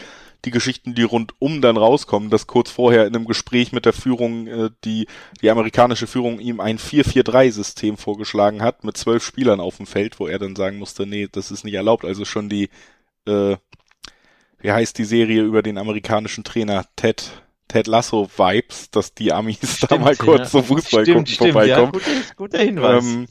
die Geschichten, die rundum dann rauskommen, dass kurz vorher in einem Gespräch mit der Führung äh, die, die amerikanische Führung ihm ein 4-4-3-System vorgeschlagen hat mit zwölf Spielern auf dem Feld, wo er dann sagen musste, nee, das ist nicht erlaubt. Also schon die, äh, wie heißt die Serie über den amerikanischen Trainer Ted Ted Lasso Vibes, dass die Amis stimmt, da mal kurz ja. zum Fußball stimmt, gucken stimmt, vorbeikommen. Ja, guter, guter Hinweis. Ähm,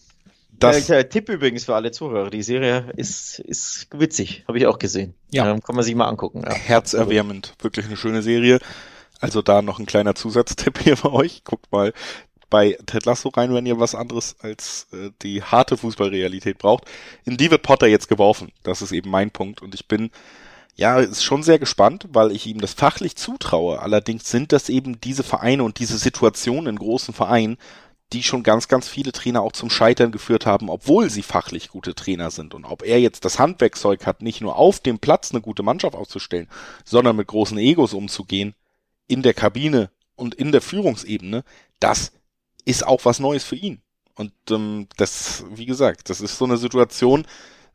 das ja, Tipp übrigens für alle Zuhörer. Die Serie ist, ist witzig. Habe ich auch gesehen. Ja. Ähm, kann man sich mal angucken. Ja. Herzerwärmend. Wirklich eine schöne Serie. Also da noch ein kleiner Zusatztipp hier für euch. Guckt mal bei Ted Lasso rein, wenn ihr was anderes als äh, die harte Fußballrealität braucht. In die wird Potter jetzt geworfen. Das ist eben mein Punkt. Und ich bin ja, ist schon sehr gespannt, weil ich ihm das fachlich zutraue. Allerdings sind das eben diese Vereine und diese Situationen in großen Vereinen, die schon ganz, ganz viele Trainer auch zum Scheitern geführt haben, obwohl sie fachlich gute Trainer sind. Und ob er jetzt das Handwerkzeug hat, nicht nur auf dem Platz eine gute Mannschaft auszustellen, sondern mit großen Egos umzugehen, in der Kabine und in der Führungsebene, das ist auch was Neues für ihn. Und ähm, das, wie gesagt, das ist so eine Situation,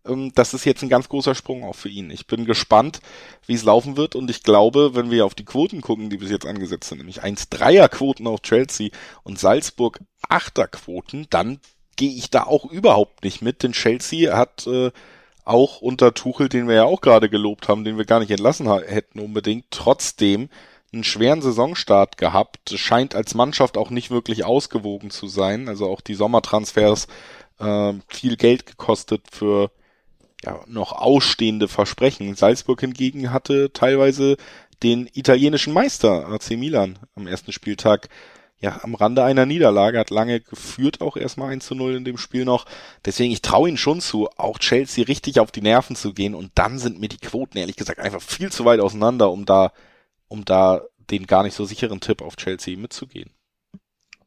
das ist jetzt ein ganz großer Sprung auch für ihn. Ich bin gespannt, wie es laufen wird. Und ich glaube, wenn wir auf die Quoten gucken, die bis jetzt angesetzt sind, nämlich 1-3er-Quoten auf Chelsea und Salzburg 8er-Quoten, dann gehe ich da auch überhaupt nicht mit, denn Chelsea hat äh, auch unter Tuchel, den wir ja auch gerade gelobt haben, den wir gar nicht entlassen hätten unbedingt, trotzdem einen schweren Saisonstart gehabt, scheint als Mannschaft auch nicht wirklich ausgewogen zu sein, also auch die Sommertransfers äh, viel Geld gekostet für ja, noch ausstehende Versprechen. Salzburg hingegen hatte teilweise den italienischen Meister AC Milan am ersten Spieltag ja am Rande einer Niederlage, hat lange geführt auch erstmal 1 zu 0 in dem Spiel noch. Deswegen, ich traue ihnen schon zu, auch Chelsea richtig auf die Nerven zu gehen und dann sind mir die Quoten ehrlich gesagt einfach viel zu weit auseinander, um da, um da den gar nicht so sicheren Tipp auf Chelsea mitzugehen.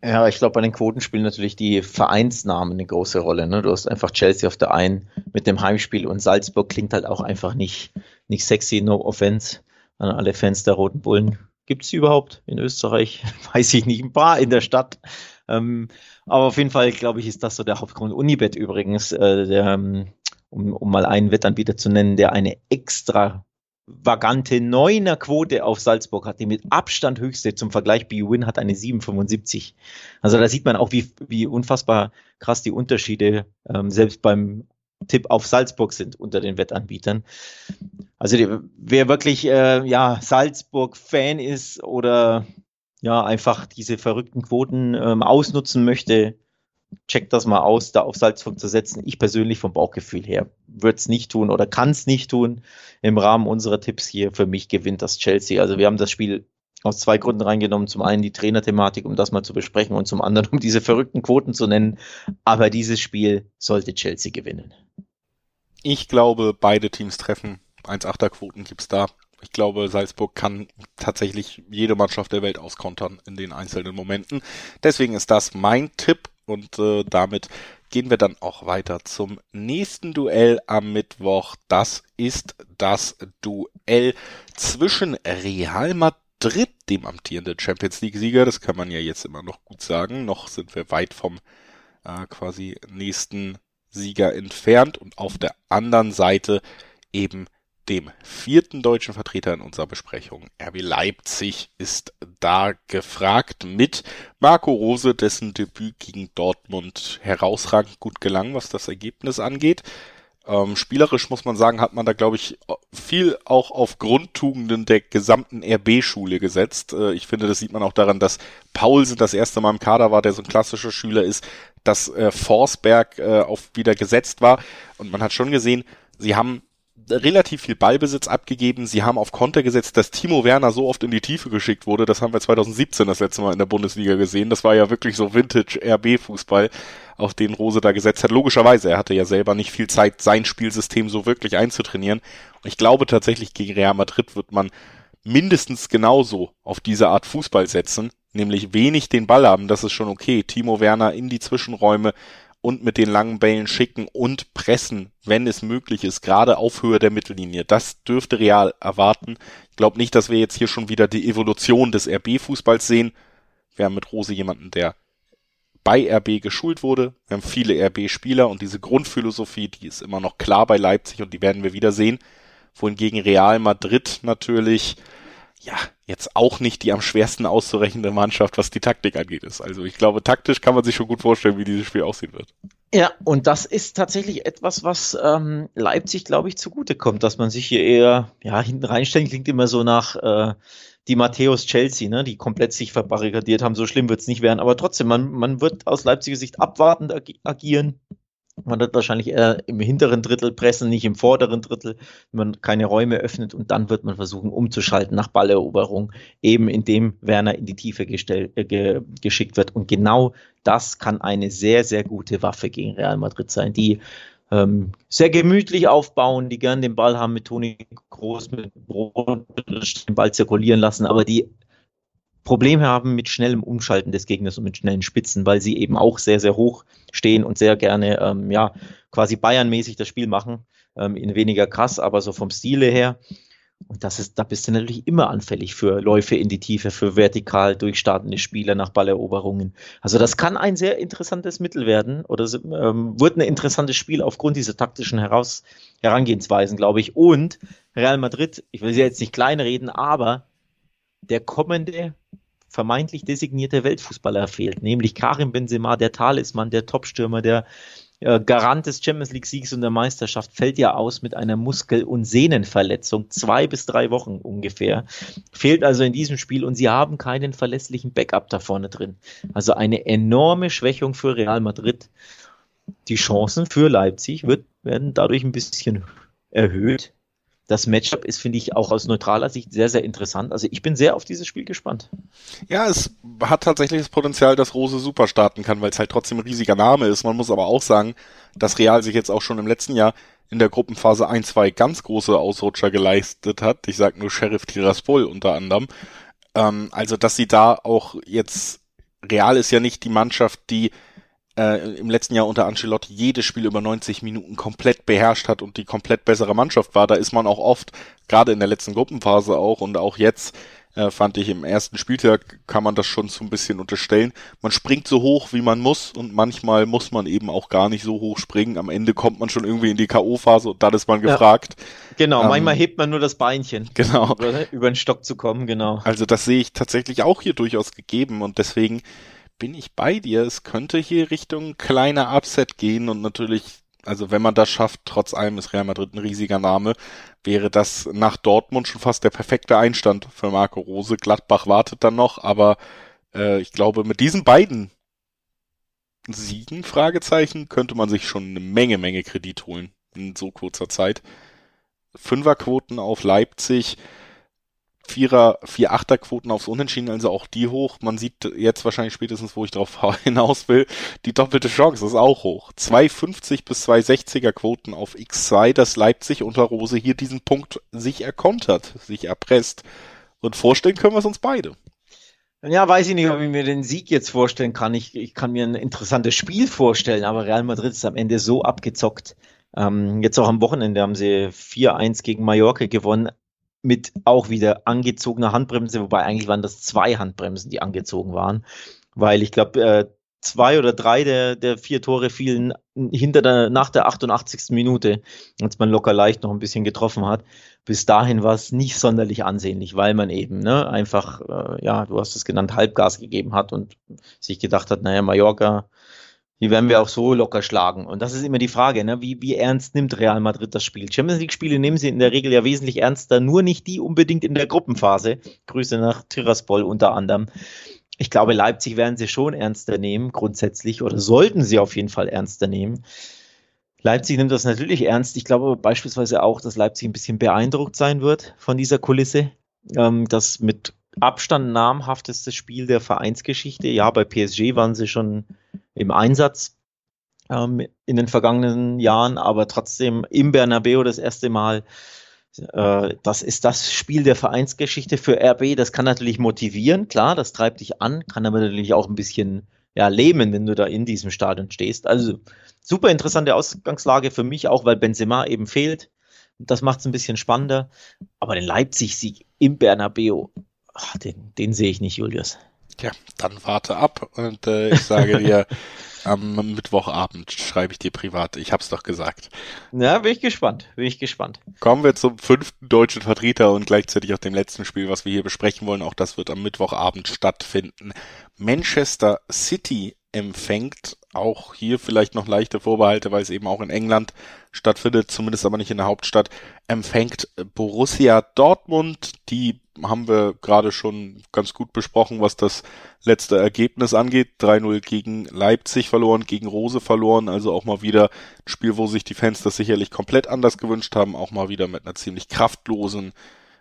Ja, ich glaube, bei den Quoten spielen natürlich die Vereinsnamen eine große Rolle. Ne? Du hast einfach Chelsea auf der einen mit dem Heimspiel und Salzburg klingt halt auch einfach nicht, nicht sexy, no offense an alle Fans der Roten Bullen. Gibt es überhaupt in Österreich? Weiß ich nicht, ein paar in der Stadt. Ähm, aber auf jeden Fall, glaube ich, ist das so der Hauptgrund. Unibet übrigens, äh, der, ähm, um, um mal einen Wettanbieter zu nennen, der eine extra vagante Neuner Quote auf Salzburg hat, die mit Abstand höchste zum Vergleich B-Win hat eine 7,75. Also da sieht man auch, wie, wie unfassbar krass die Unterschiede ähm, selbst beim Tipp auf Salzburg sind unter den Wettanbietern. Also die, wer wirklich äh, ja Salzburg-Fan ist oder ja einfach diese verrückten Quoten ähm, ausnutzen möchte, checkt das mal aus, da auf Salzburg zu setzen. Ich persönlich vom Bauchgefühl her würde es nicht tun oder kann es nicht tun. Im Rahmen unserer Tipps hier für mich gewinnt das Chelsea. Also wir haben das Spiel aus zwei Gründen reingenommen. Zum einen die Trainerthematik, um das mal zu besprechen und zum anderen, um diese verrückten Quoten zu nennen. Aber dieses Spiel sollte Chelsea gewinnen. Ich glaube, beide Teams treffen. 1,8er Quoten gibt's da. Ich glaube, Salzburg kann tatsächlich jede Mannschaft der Welt auskontern in den einzelnen Momenten. Deswegen ist das mein Tipp und äh, damit gehen wir dann auch weiter zum nächsten Duell am Mittwoch. Das ist das Duell zwischen Real Madrid, dem amtierenden Champions League-Sieger, das kann man ja jetzt immer noch gut sagen. Noch sind wir weit vom äh, quasi nächsten Sieger entfernt und auf der anderen Seite eben dem vierten deutschen Vertreter in unserer Besprechung. RB Leipzig ist da gefragt mit Marco Rose, dessen Debüt gegen Dortmund herausragend gut gelang, was das Ergebnis angeht. Ähm, spielerisch muss man sagen, hat man da, glaube ich, viel auch auf Grundtugenden der gesamten RB-Schule gesetzt. Äh, ich finde, das sieht man auch daran, dass Paulsen das erste Mal im Kader war, der so ein klassischer Schüler ist, dass äh, Forsberg äh, auf wieder gesetzt war. Und man hat schon gesehen, sie haben relativ viel Ballbesitz abgegeben. Sie haben auf Konter gesetzt, dass Timo Werner so oft in die Tiefe geschickt wurde. Das haben wir 2017 das letzte Mal in der Bundesliga gesehen. Das war ja wirklich so Vintage RB-Fußball, auf den Rose da gesetzt hat. Logischerweise, er hatte ja selber nicht viel Zeit, sein Spielsystem so wirklich einzutrainieren. Und ich glaube tatsächlich, gegen Real Madrid wird man mindestens genauso auf diese Art Fußball setzen. nämlich wenig den Ball haben, das ist schon okay. Timo Werner in die Zwischenräume und mit den langen Bällen schicken und pressen, wenn es möglich ist, gerade auf Höhe der Mittellinie. Das dürfte Real erwarten. Ich glaube nicht, dass wir jetzt hier schon wieder die Evolution des RB-Fußballs sehen. Wir haben mit Rose jemanden, der bei RB geschult wurde. Wir haben viele RB-Spieler und diese Grundphilosophie, die ist immer noch klar bei Leipzig und die werden wir wieder sehen. Wohingegen Real Madrid natürlich ja, jetzt auch nicht die am schwersten auszurechnende Mannschaft, was die Taktik angeht ist. Also ich glaube, taktisch kann man sich schon gut vorstellen, wie dieses Spiel aussehen wird. Ja, und das ist tatsächlich etwas, was ähm, Leipzig, glaube ich, zugutekommt, dass man sich hier eher ja, hinten reinstellen, klingt immer so nach äh, die Matthäus Chelsea, ne, die komplett sich verbarrikadiert haben. So schlimm wird es nicht werden, aber trotzdem, man, man wird aus Leipziger Sicht abwartend ag agieren man wird wahrscheinlich eher im hinteren Drittel pressen, nicht im vorderen Drittel, wenn man keine Räume öffnet und dann wird man versuchen umzuschalten nach Balleroberung, eben indem Werner in die Tiefe gestell, äh, ge, geschickt wird. Und genau das kann eine sehr, sehr gute Waffe gegen Real Madrid sein, die ähm, sehr gemütlich aufbauen, die gern den Ball haben mit Toni Groß, mit Brot, den Ball zirkulieren lassen, aber die Probleme haben mit schnellem Umschalten des Gegners und mit schnellen Spitzen, weil sie eben auch sehr, sehr hoch stehen und sehr gerne, ähm, ja, quasi Bayern-mäßig das Spiel machen. Ähm, in weniger krass, aber so vom Stile her. Und das ist, da bist du natürlich immer anfällig für Läufe in die Tiefe, für vertikal durchstartende Spieler nach Balleroberungen. Also das kann ein sehr interessantes Mittel werden oder ähm, wird ein interessantes Spiel aufgrund dieser taktischen Heraus Herangehensweisen, glaube ich. Und Real Madrid, ich will sie jetzt nicht kleinreden, aber der kommende vermeintlich designierte Weltfußballer fehlt, nämlich Karim Benzema, der Talisman, der Topstürmer, der äh, Garant des Champions League Siegs und der Meisterschaft, fällt ja aus mit einer Muskel- und Sehnenverletzung, zwei bis drei Wochen ungefähr, fehlt also in diesem Spiel und sie haben keinen verlässlichen Backup da vorne drin. Also eine enorme Schwächung für Real Madrid. Die Chancen für Leipzig wird, werden dadurch ein bisschen erhöht das Matchup ist, finde ich, auch aus neutraler Sicht sehr, sehr interessant. Also ich bin sehr auf dieses Spiel gespannt. Ja, es hat tatsächlich das Potenzial, dass Rose super starten kann, weil es halt trotzdem ein riesiger Name ist. Man muss aber auch sagen, dass Real sich jetzt auch schon im letzten Jahr in der Gruppenphase ein, zwei ganz große Ausrutscher geleistet hat. Ich sage nur Sheriff Tiraspol unter anderem. Ähm, also, dass sie da auch jetzt, Real ist ja nicht die Mannschaft, die äh, im letzten Jahr unter Ancelotti jedes Spiel über 90 Minuten komplett beherrscht hat und die komplett bessere Mannschaft war. Da ist man auch oft, gerade in der letzten Gruppenphase auch und auch jetzt, äh, fand ich im ersten Spieltag kann man das schon so ein bisschen unterstellen. Man springt so hoch, wie man muss und manchmal muss man eben auch gar nicht so hoch springen. Am Ende kommt man schon irgendwie in die K.O.-Phase und dann ist man gefragt. Ja, genau, ähm, manchmal hebt man nur das Beinchen. Genau. Über, über den Stock zu kommen, genau. Also das sehe ich tatsächlich auch hier durchaus gegeben und deswegen bin ich bei dir. Es könnte hier Richtung kleiner Upset gehen und natürlich, also wenn man das schafft, trotz allem ist Real Madrid ein riesiger Name, wäre das nach Dortmund schon fast der perfekte Einstand für Marco Rose. Gladbach wartet dann noch, aber äh, ich glaube, mit diesen beiden Siegen, Fragezeichen, könnte man sich schon eine Menge, Menge Kredit holen in so kurzer Zeit. Fünferquoten auf Leipzig, Vierer, Vier-Achter Quoten aufs Unentschieden, also auch die hoch. Man sieht jetzt wahrscheinlich spätestens, wo ich drauf hinaus will, die doppelte Chance ist auch hoch. 2,50 bis 2,60er Quoten auf X2, dass Leipzig unter Rose hier diesen Punkt sich erkontert, sich erpresst. Und vorstellen können wir es uns beide. Ja, weiß ich nicht, ob ich mir den Sieg jetzt vorstellen kann. Ich, ich kann mir ein interessantes Spiel vorstellen, aber Real Madrid ist am Ende so abgezockt. Ähm, jetzt auch am Wochenende haben sie 4-1 gegen Mallorca gewonnen mit auch wieder angezogener Handbremse, wobei eigentlich waren das zwei Handbremsen, die angezogen waren, weil ich glaube, äh, zwei oder drei der, der vier Tore fielen hinter der, nach der 88. Minute, als man locker leicht noch ein bisschen getroffen hat. Bis dahin war es nicht sonderlich ansehnlich, weil man eben ne, einfach, äh, ja, du hast es genannt, Halbgas gegeben hat und sich gedacht hat, naja, Mallorca die werden wir auch so locker schlagen. Und das ist immer die Frage, ne? wie, wie ernst nimmt Real Madrid das Spiel? Champions League-Spiele nehmen sie in der Regel ja wesentlich ernster, nur nicht die unbedingt in der Gruppenphase. Grüße nach Tiraspol unter anderem. Ich glaube, Leipzig werden sie schon ernster nehmen, grundsätzlich, oder sollten sie auf jeden Fall ernster nehmen. Leipzig nimmt das natürlich ernst. Ich glaube beispielsweise auch, dass Leipzig ein bisschen beeindruckt sein wird von dieser Kulisse. Ähm, das mit Abstand namhafteste Spiel der Vereinsgeschichte. Ja, bei PSG waren sie schon im Einsatz ähm, in den vergangenen Jahren, aber trotzdem im Bernabeu das erste Mal Äh, das ist das Spiel der Vereinsgeschichte für RB. Das kann natürlich motivieren, klar, das treibt dich an, kann aber natürlich auch ein bisschen ja, lähmen, wenn du da in diesem Stadion stehst. Also super interessante Ausgangslage für mich auch, weil Benzema eben fehlt. Das macht es ein bisschen spannender. Aber den Leipzig-Sieg im Bernabeu, ach, den, den sehe ich nicht, Julius. Ja, dann warte ab und äh, ich sage dir, am Mittwochabend schreibe ich dir privat. Ich hab's doch gesagt. Ja, bin ich gespannt. Bin ich gespannt. Kommen wir zum fünften deutschen Vertreter und gleichzeitig auch dem letzten Spiel, was wir hier besprechen wollen. Auch das wird am Mittwochabend stattfinden. Manchester City empfängt auch hier vielleicht noch leichte Vorbehalte, weil es eben auch in England stattfindet, zumindest aber nicht in der Hauptstadt, empfängt Borussia Dortmund. Die haben wir gerade schon ganz gut besprochen, was das letzte Ergebnis angeht. 3-0 gegen Leipzig verloren, gegen Rose verloren, also auch mal wieder ein Spiel, wo sich die Fans das sicherlich komplett anders gewünscht haben, auch mal wieder mit einer ziemlich kraftlosen,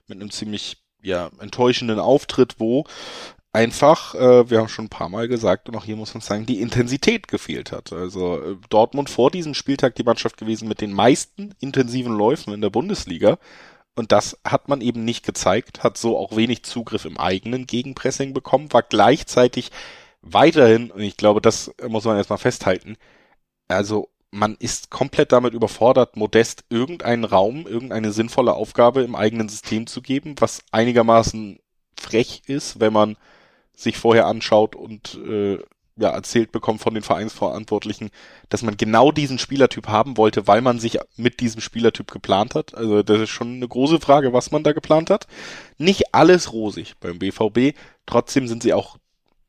mit einem ziemlich ja, enttäuschenden Auftritt, wo einfach, äh, wir haben schon ein paar Mal gesagt, und auch hier muss man sagen, die Intensität gefehlt hat. Also äh, Dortmund vor diesem Spieltag die Mannschaft gewesen mit den meisten intensiven Läufen in der Bundesliga. Und das hat man eben nicht gezeigt, hat so auch wenig Zugriff im eigenen Gegenpressing bekommen, war gleichzeitig weiterhin, und ich glaube, das muss man erstmal festhalten, also man ist komplett damit überfordert, Modest irgendeinen Raum, irgendeine sinnvolle Aufgabe im eigenen System zu geben, was einigermaßen frech ist, wenn man sich vorher anschaut und äh, ja, erzählt bekommt von den Vereinsverantwortlichen, dass man genau diesen Spielertyp haben wollte, weil man sich mit diesem Spielertyp geplant hat. Also das ist schon eine große Frage, was man da geplant hat. Nicht alles rosig beim BVB. Trotzdem sind sie auch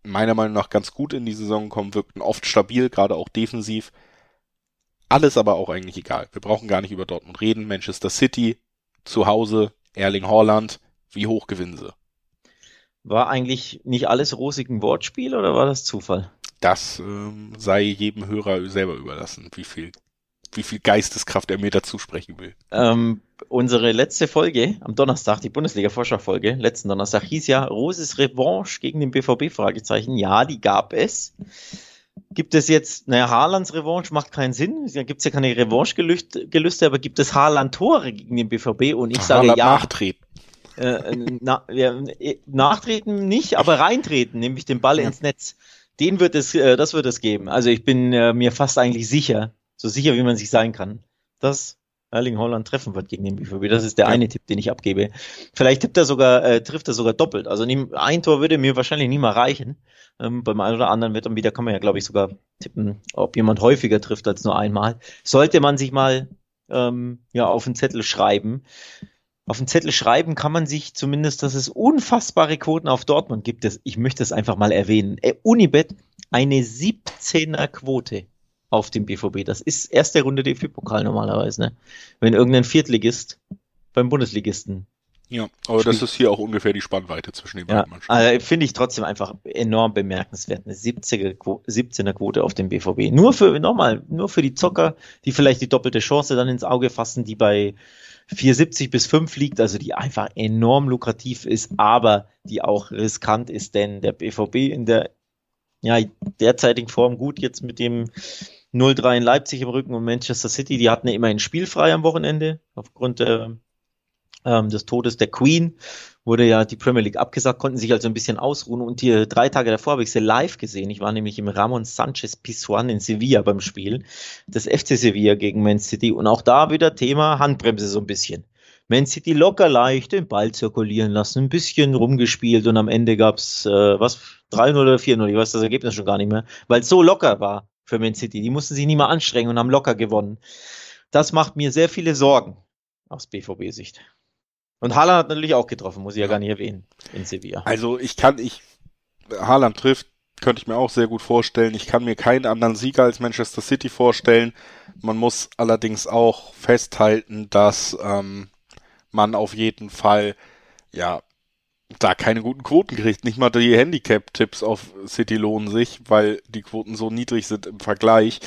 meiner Meinung nach ganz gut in die Saison gekommen, wirkten oft stabil, gerade auch defensiv. Alles aber auch eigentlich egal. Wir brauchen gar nicht über Dortmund reden. Manchester City, zu Hause, Erling Haaland, wie hoch gewinnen sie? War eigentlich nicht alles rosigen Wortspiel oder war das Zufall? Das ähm, sei jedem Hörer selber überlassen, wie viel, wie viel Geisteskraft er mir dazu sprechen will. Ähm, unsere letzte Folge am Donnerstag, die Bundesliga-Vorschau-Folge, letzten Donnerstag, hieß ja Roses Revanche gegen den BVB? Fragezeichen. Ja, die gab es. Gibt es jetzt, naja, Haalands Revanche macht keinen Sinn. Da gibt es ja keine Revanche-Gelüste, aber gibt es Haaland-Tore gegen den BVB? Und ich sage ja. Nachtreten. Äh, na, ja, äh, nachtreten nicht, aber reintreten, nämlich den Ball ja. ins Netz. Den wird es, äh, das wird es geben. Also ich bin äh, mir fast eigentlich sicher, so sicher wie man sich sein kann, dass Erling Holland treffen wird gegen den BVB. Das ist der ja. eine Tipp, den ich abgebe. Vielleicht tippt er sogar, äh, trifft er sogar doppelt. Also ein Tor würde mir wahrscheinlich nie mal reichen. Ähm, beim einen oder anderen wird dann wieder, kann man ja glaube ich sogar tippen, ob jemand häufiger trifft als nur einmal. Sollte man sich mal ähm, ja auf den Zettel schreiben, auf den Zettel schreiben kann man sich zumindest, dass es unfassbare Quoten auf Dortmund gibt. Ich möchte es einfach mal erwähnen. Äh, Unibet, eine 17er Quote auf dem BVB. Das ist erste Runde DFB-Pokal normalerweise, ne? Wenn irgendein Viertligist beim Bundesligisten. Ja, aber spielt. das ist hier auch ungefähr die Spannweite zwischen den beiden Mannschaften. Also finde ich trotzdem einfach enorm bemerkenswert. Eine 70er, 17er Quote auf dem BVB. Nur für, nochmal, nur für die Zocker, die vielleicht die doppelte Chance dann ins Auge fassen, die bei 470 bis 5 liegt, also die einfach enorm lukrativ ist, aber die auch riskant ist, denn der BVB in der ja, derzeitigen Form gut jetzt mit dem 0-3 in Leipzig im Rücken und Manchester City, die hatten ja immerhin spielfrei am Wochenende aufgrund der, ähm, des Todes der Queen wurde ja die Premier League abgesagt, konnten sich also ein bisschen ausruhen und die drei Tage davor habe ich sie live gesehen. Ich war nämlich im Ramon Sanchez Pizjuan in Sevilla beim Spiel des FC Sevilla gegen Man City und auch da wieder Thema Handbremse so ein bisschen. Man City locker leicht den Ball zirkulieren lassen, ein bisschen rumgespielt und am Ende gab's äh, was 3-0 oder 4-0, ich weiß das Ergebnis schon gar nicht mehr, weil es so locker war für Man City. Die mussten sich nie mal anstrengen und haben locker gewonnen. Das macht mir sehr viele Sorgen aus BVB-Sicht. Und Haaland hat natürlich auch getroffen, muss ich ja, ja gar nicht erwähnen, in Sevilla. Also ich kann, ich, Haaland trifft, könnte ich mir auch sehr gut vorstellen. Ich kann mir keinen anderen Sieger als Manchester City vorstellen. Man muss allerdings auch festhalten, dass ähm, man auf jeden Fall ja da keine guten Quoten kriegt. Nicht mal die Handicap-Tipps auf City lohnen sich, weil die Quoten so niedrig sind im Vergleich.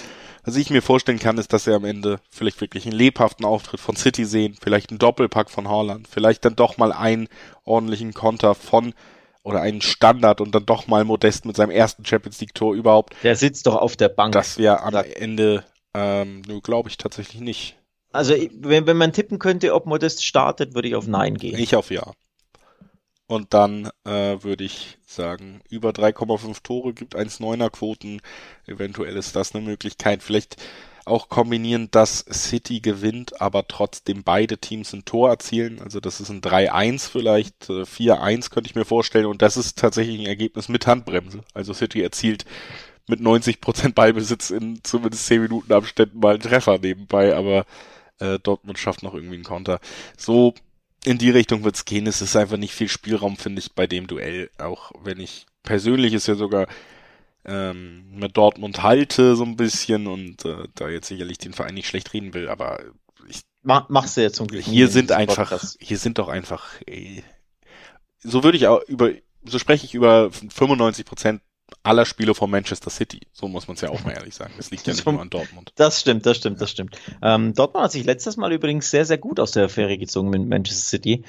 Was ich mir vorstellen kann, ist, dass wir am Ende vielleicht wirklich einen lebhaften Auftritt von City sehen, vielleicht einen Doppelpack von Holland, vielleicht dann doch mal einen ordentlichen Konter von oder einen Standard und dann doch mal Modest mit seinem ersten Champions League Tor überhaupt. Der sitzt doch auf der Bank. Das wäre am Ende, ähm, nur glaube ich tatsächlich nicht. Also, wenn, wenn man tippen könnte, ob Modest startet, würde ich auf Nein gehen. Ich auf Ja. Und dann äh, würde ich sagen, über 3,5 Tore gibt 1,9er Quoten. Eventuell ist das eine Möglichkeit. Vielleicht auch kombinieren, dass City gewinnt, aber trotzdem beide Teams ein Tor erzielen. Also das ist ein 3-1 vielleicht, 4-1 äh, könnte ich mir vorstellen. Und das ist tatsächlich ein Ergebnis mit Handbremse. Also City erzielt mit 90 Prozent Ballbesitz in zumindest 10 Minuten Abständen mal einen Treffer nebenbei, aber äh, Dortmund schafft noch irgendwie einen Konter. So in die Richtung wird's gehen. Es ist einfach nicht viel Spielraum, finde ich, bei dem Duell. Auch wenn ich persönlich ist ja sogar ähm, mit Dortmund halte so ein bisschen und äh, da jetzt sicherlich den Verein nicht schlecht reden will, aber ich Mach, machst du jetzt zum Glück. Hier sind einfach, Podcast. hier sind doch einfach, ey, so würde ich auch über, so spreche ich über 95 Prozent aller Spiele von Manchester City. So muss man es ja auch mal ehrlich sagen. Es liegt ja nicht nur an Dortmund. Das stimmt, das stimmt, das stimmt. Ähm, Dortmund hat sich letztes Mal übrigens sehr, sehr gut aus der Affäre gezogen mit Manchester City.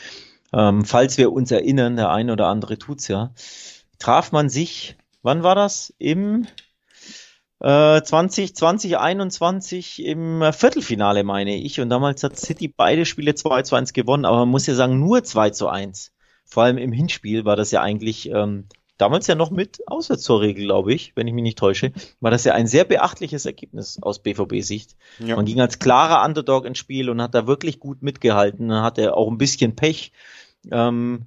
Ähm, falls wir uns erinnern, der eine oder andere tut's ja, traf man sich wann war das? Im äh, 20, 2021 im Viertelfinale, meine ich. Und damals hat City beide Spiele 2 zu 1 gewonnen, aber man muss ja sagen, nur 2 zu 1. Vor allem im Hinspiel war das ja eigentlich ähm, damals ja noch mit Auswärtstorregel, glaube ich, wenn ich mich nicht täusche, war das ja ein sehr beachtliches Ergebnis aus BVB-Sicht. Ja. Man ging als klarer Underdog ins Spiel und hat da wirklich gut mitgehalten. Dann hatte auch ein bisschen Pech. Ähm,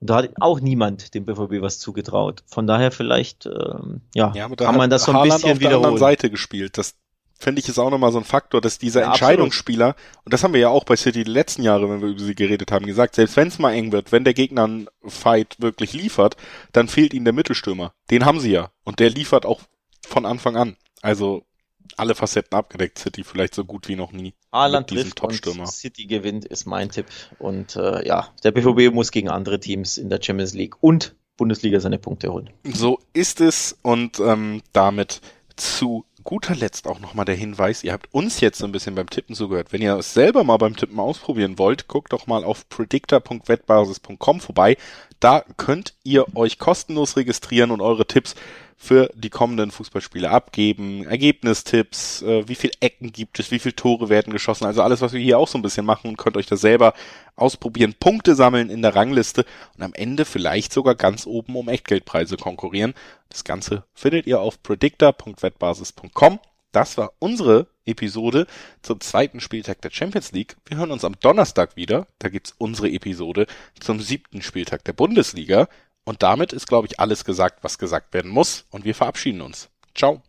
da hat auch niemand dem BVB was zugetraut. Von daher vielleicht, ähm, ja, ja kann man das so ein Haaland bisschen auf wiederholen. der anderen Seite gespielt. Das finde ich ist auch nochmal so ein Faktor, dass dieser ja, Entscheidungsspieler, absolut. und das haben wir ja auch bei City die letzten Jahre, wenn wir über sie geredet haben, gesagt, selbst wenn es mal eng wird, wenn der Gegner einen Fight wirklich liefert, dann fehlt ihnen der Mittelstürmer. Den haben sie ja. Und der liefert auch von Anfang an. Also alle Facetten abgedeckt, City vielleicht so gut wie noch nie. Haaland trifft und City gewinnt, ist mein Tipp. Und äh, ja, der BVB muss gegen andere Teams in der Champions League und Bundesliga seine Punkte holen. So ist es und ähm, damit zu guter Letzt auch nochmal der Hinweis, ihr habt uns jetzt so ein bisschen beim Tippen zugehört. Wenn ihr es selber mal beim Tippen ausprobieren wollt, guckt doch mal auf predictor.wettbasis.com vorbei. Da könnt ihr euch kostenlos registrieren und eure Tipps für die kommenden Fußballspiele abgeben, Ergebnistipps, äh, wie viel Ecken gibt es, wie viele Tore werden geschossen, also alles, was wir hier auch so ein bisschen machen und könnt euch da selber ausprobieren, Punkte sammeln in der Rangliste und am Ende vielleicht sogar ganz oben um Echtgeldpreise konkurrieren. Das Ganze findet ihr auf predictor.wettbasis.com. Das war unsere Episode zum zweiten Spieltag der Champions League. Wir hören uns am Donnerstag wieder. Da gibt's unsere Episode zum siebten Spieltag der Bundesliga. Und damit ist, glaube ich, alles gesagt, was gesagt werden muss. Und wir verabschieden uns. Ciao.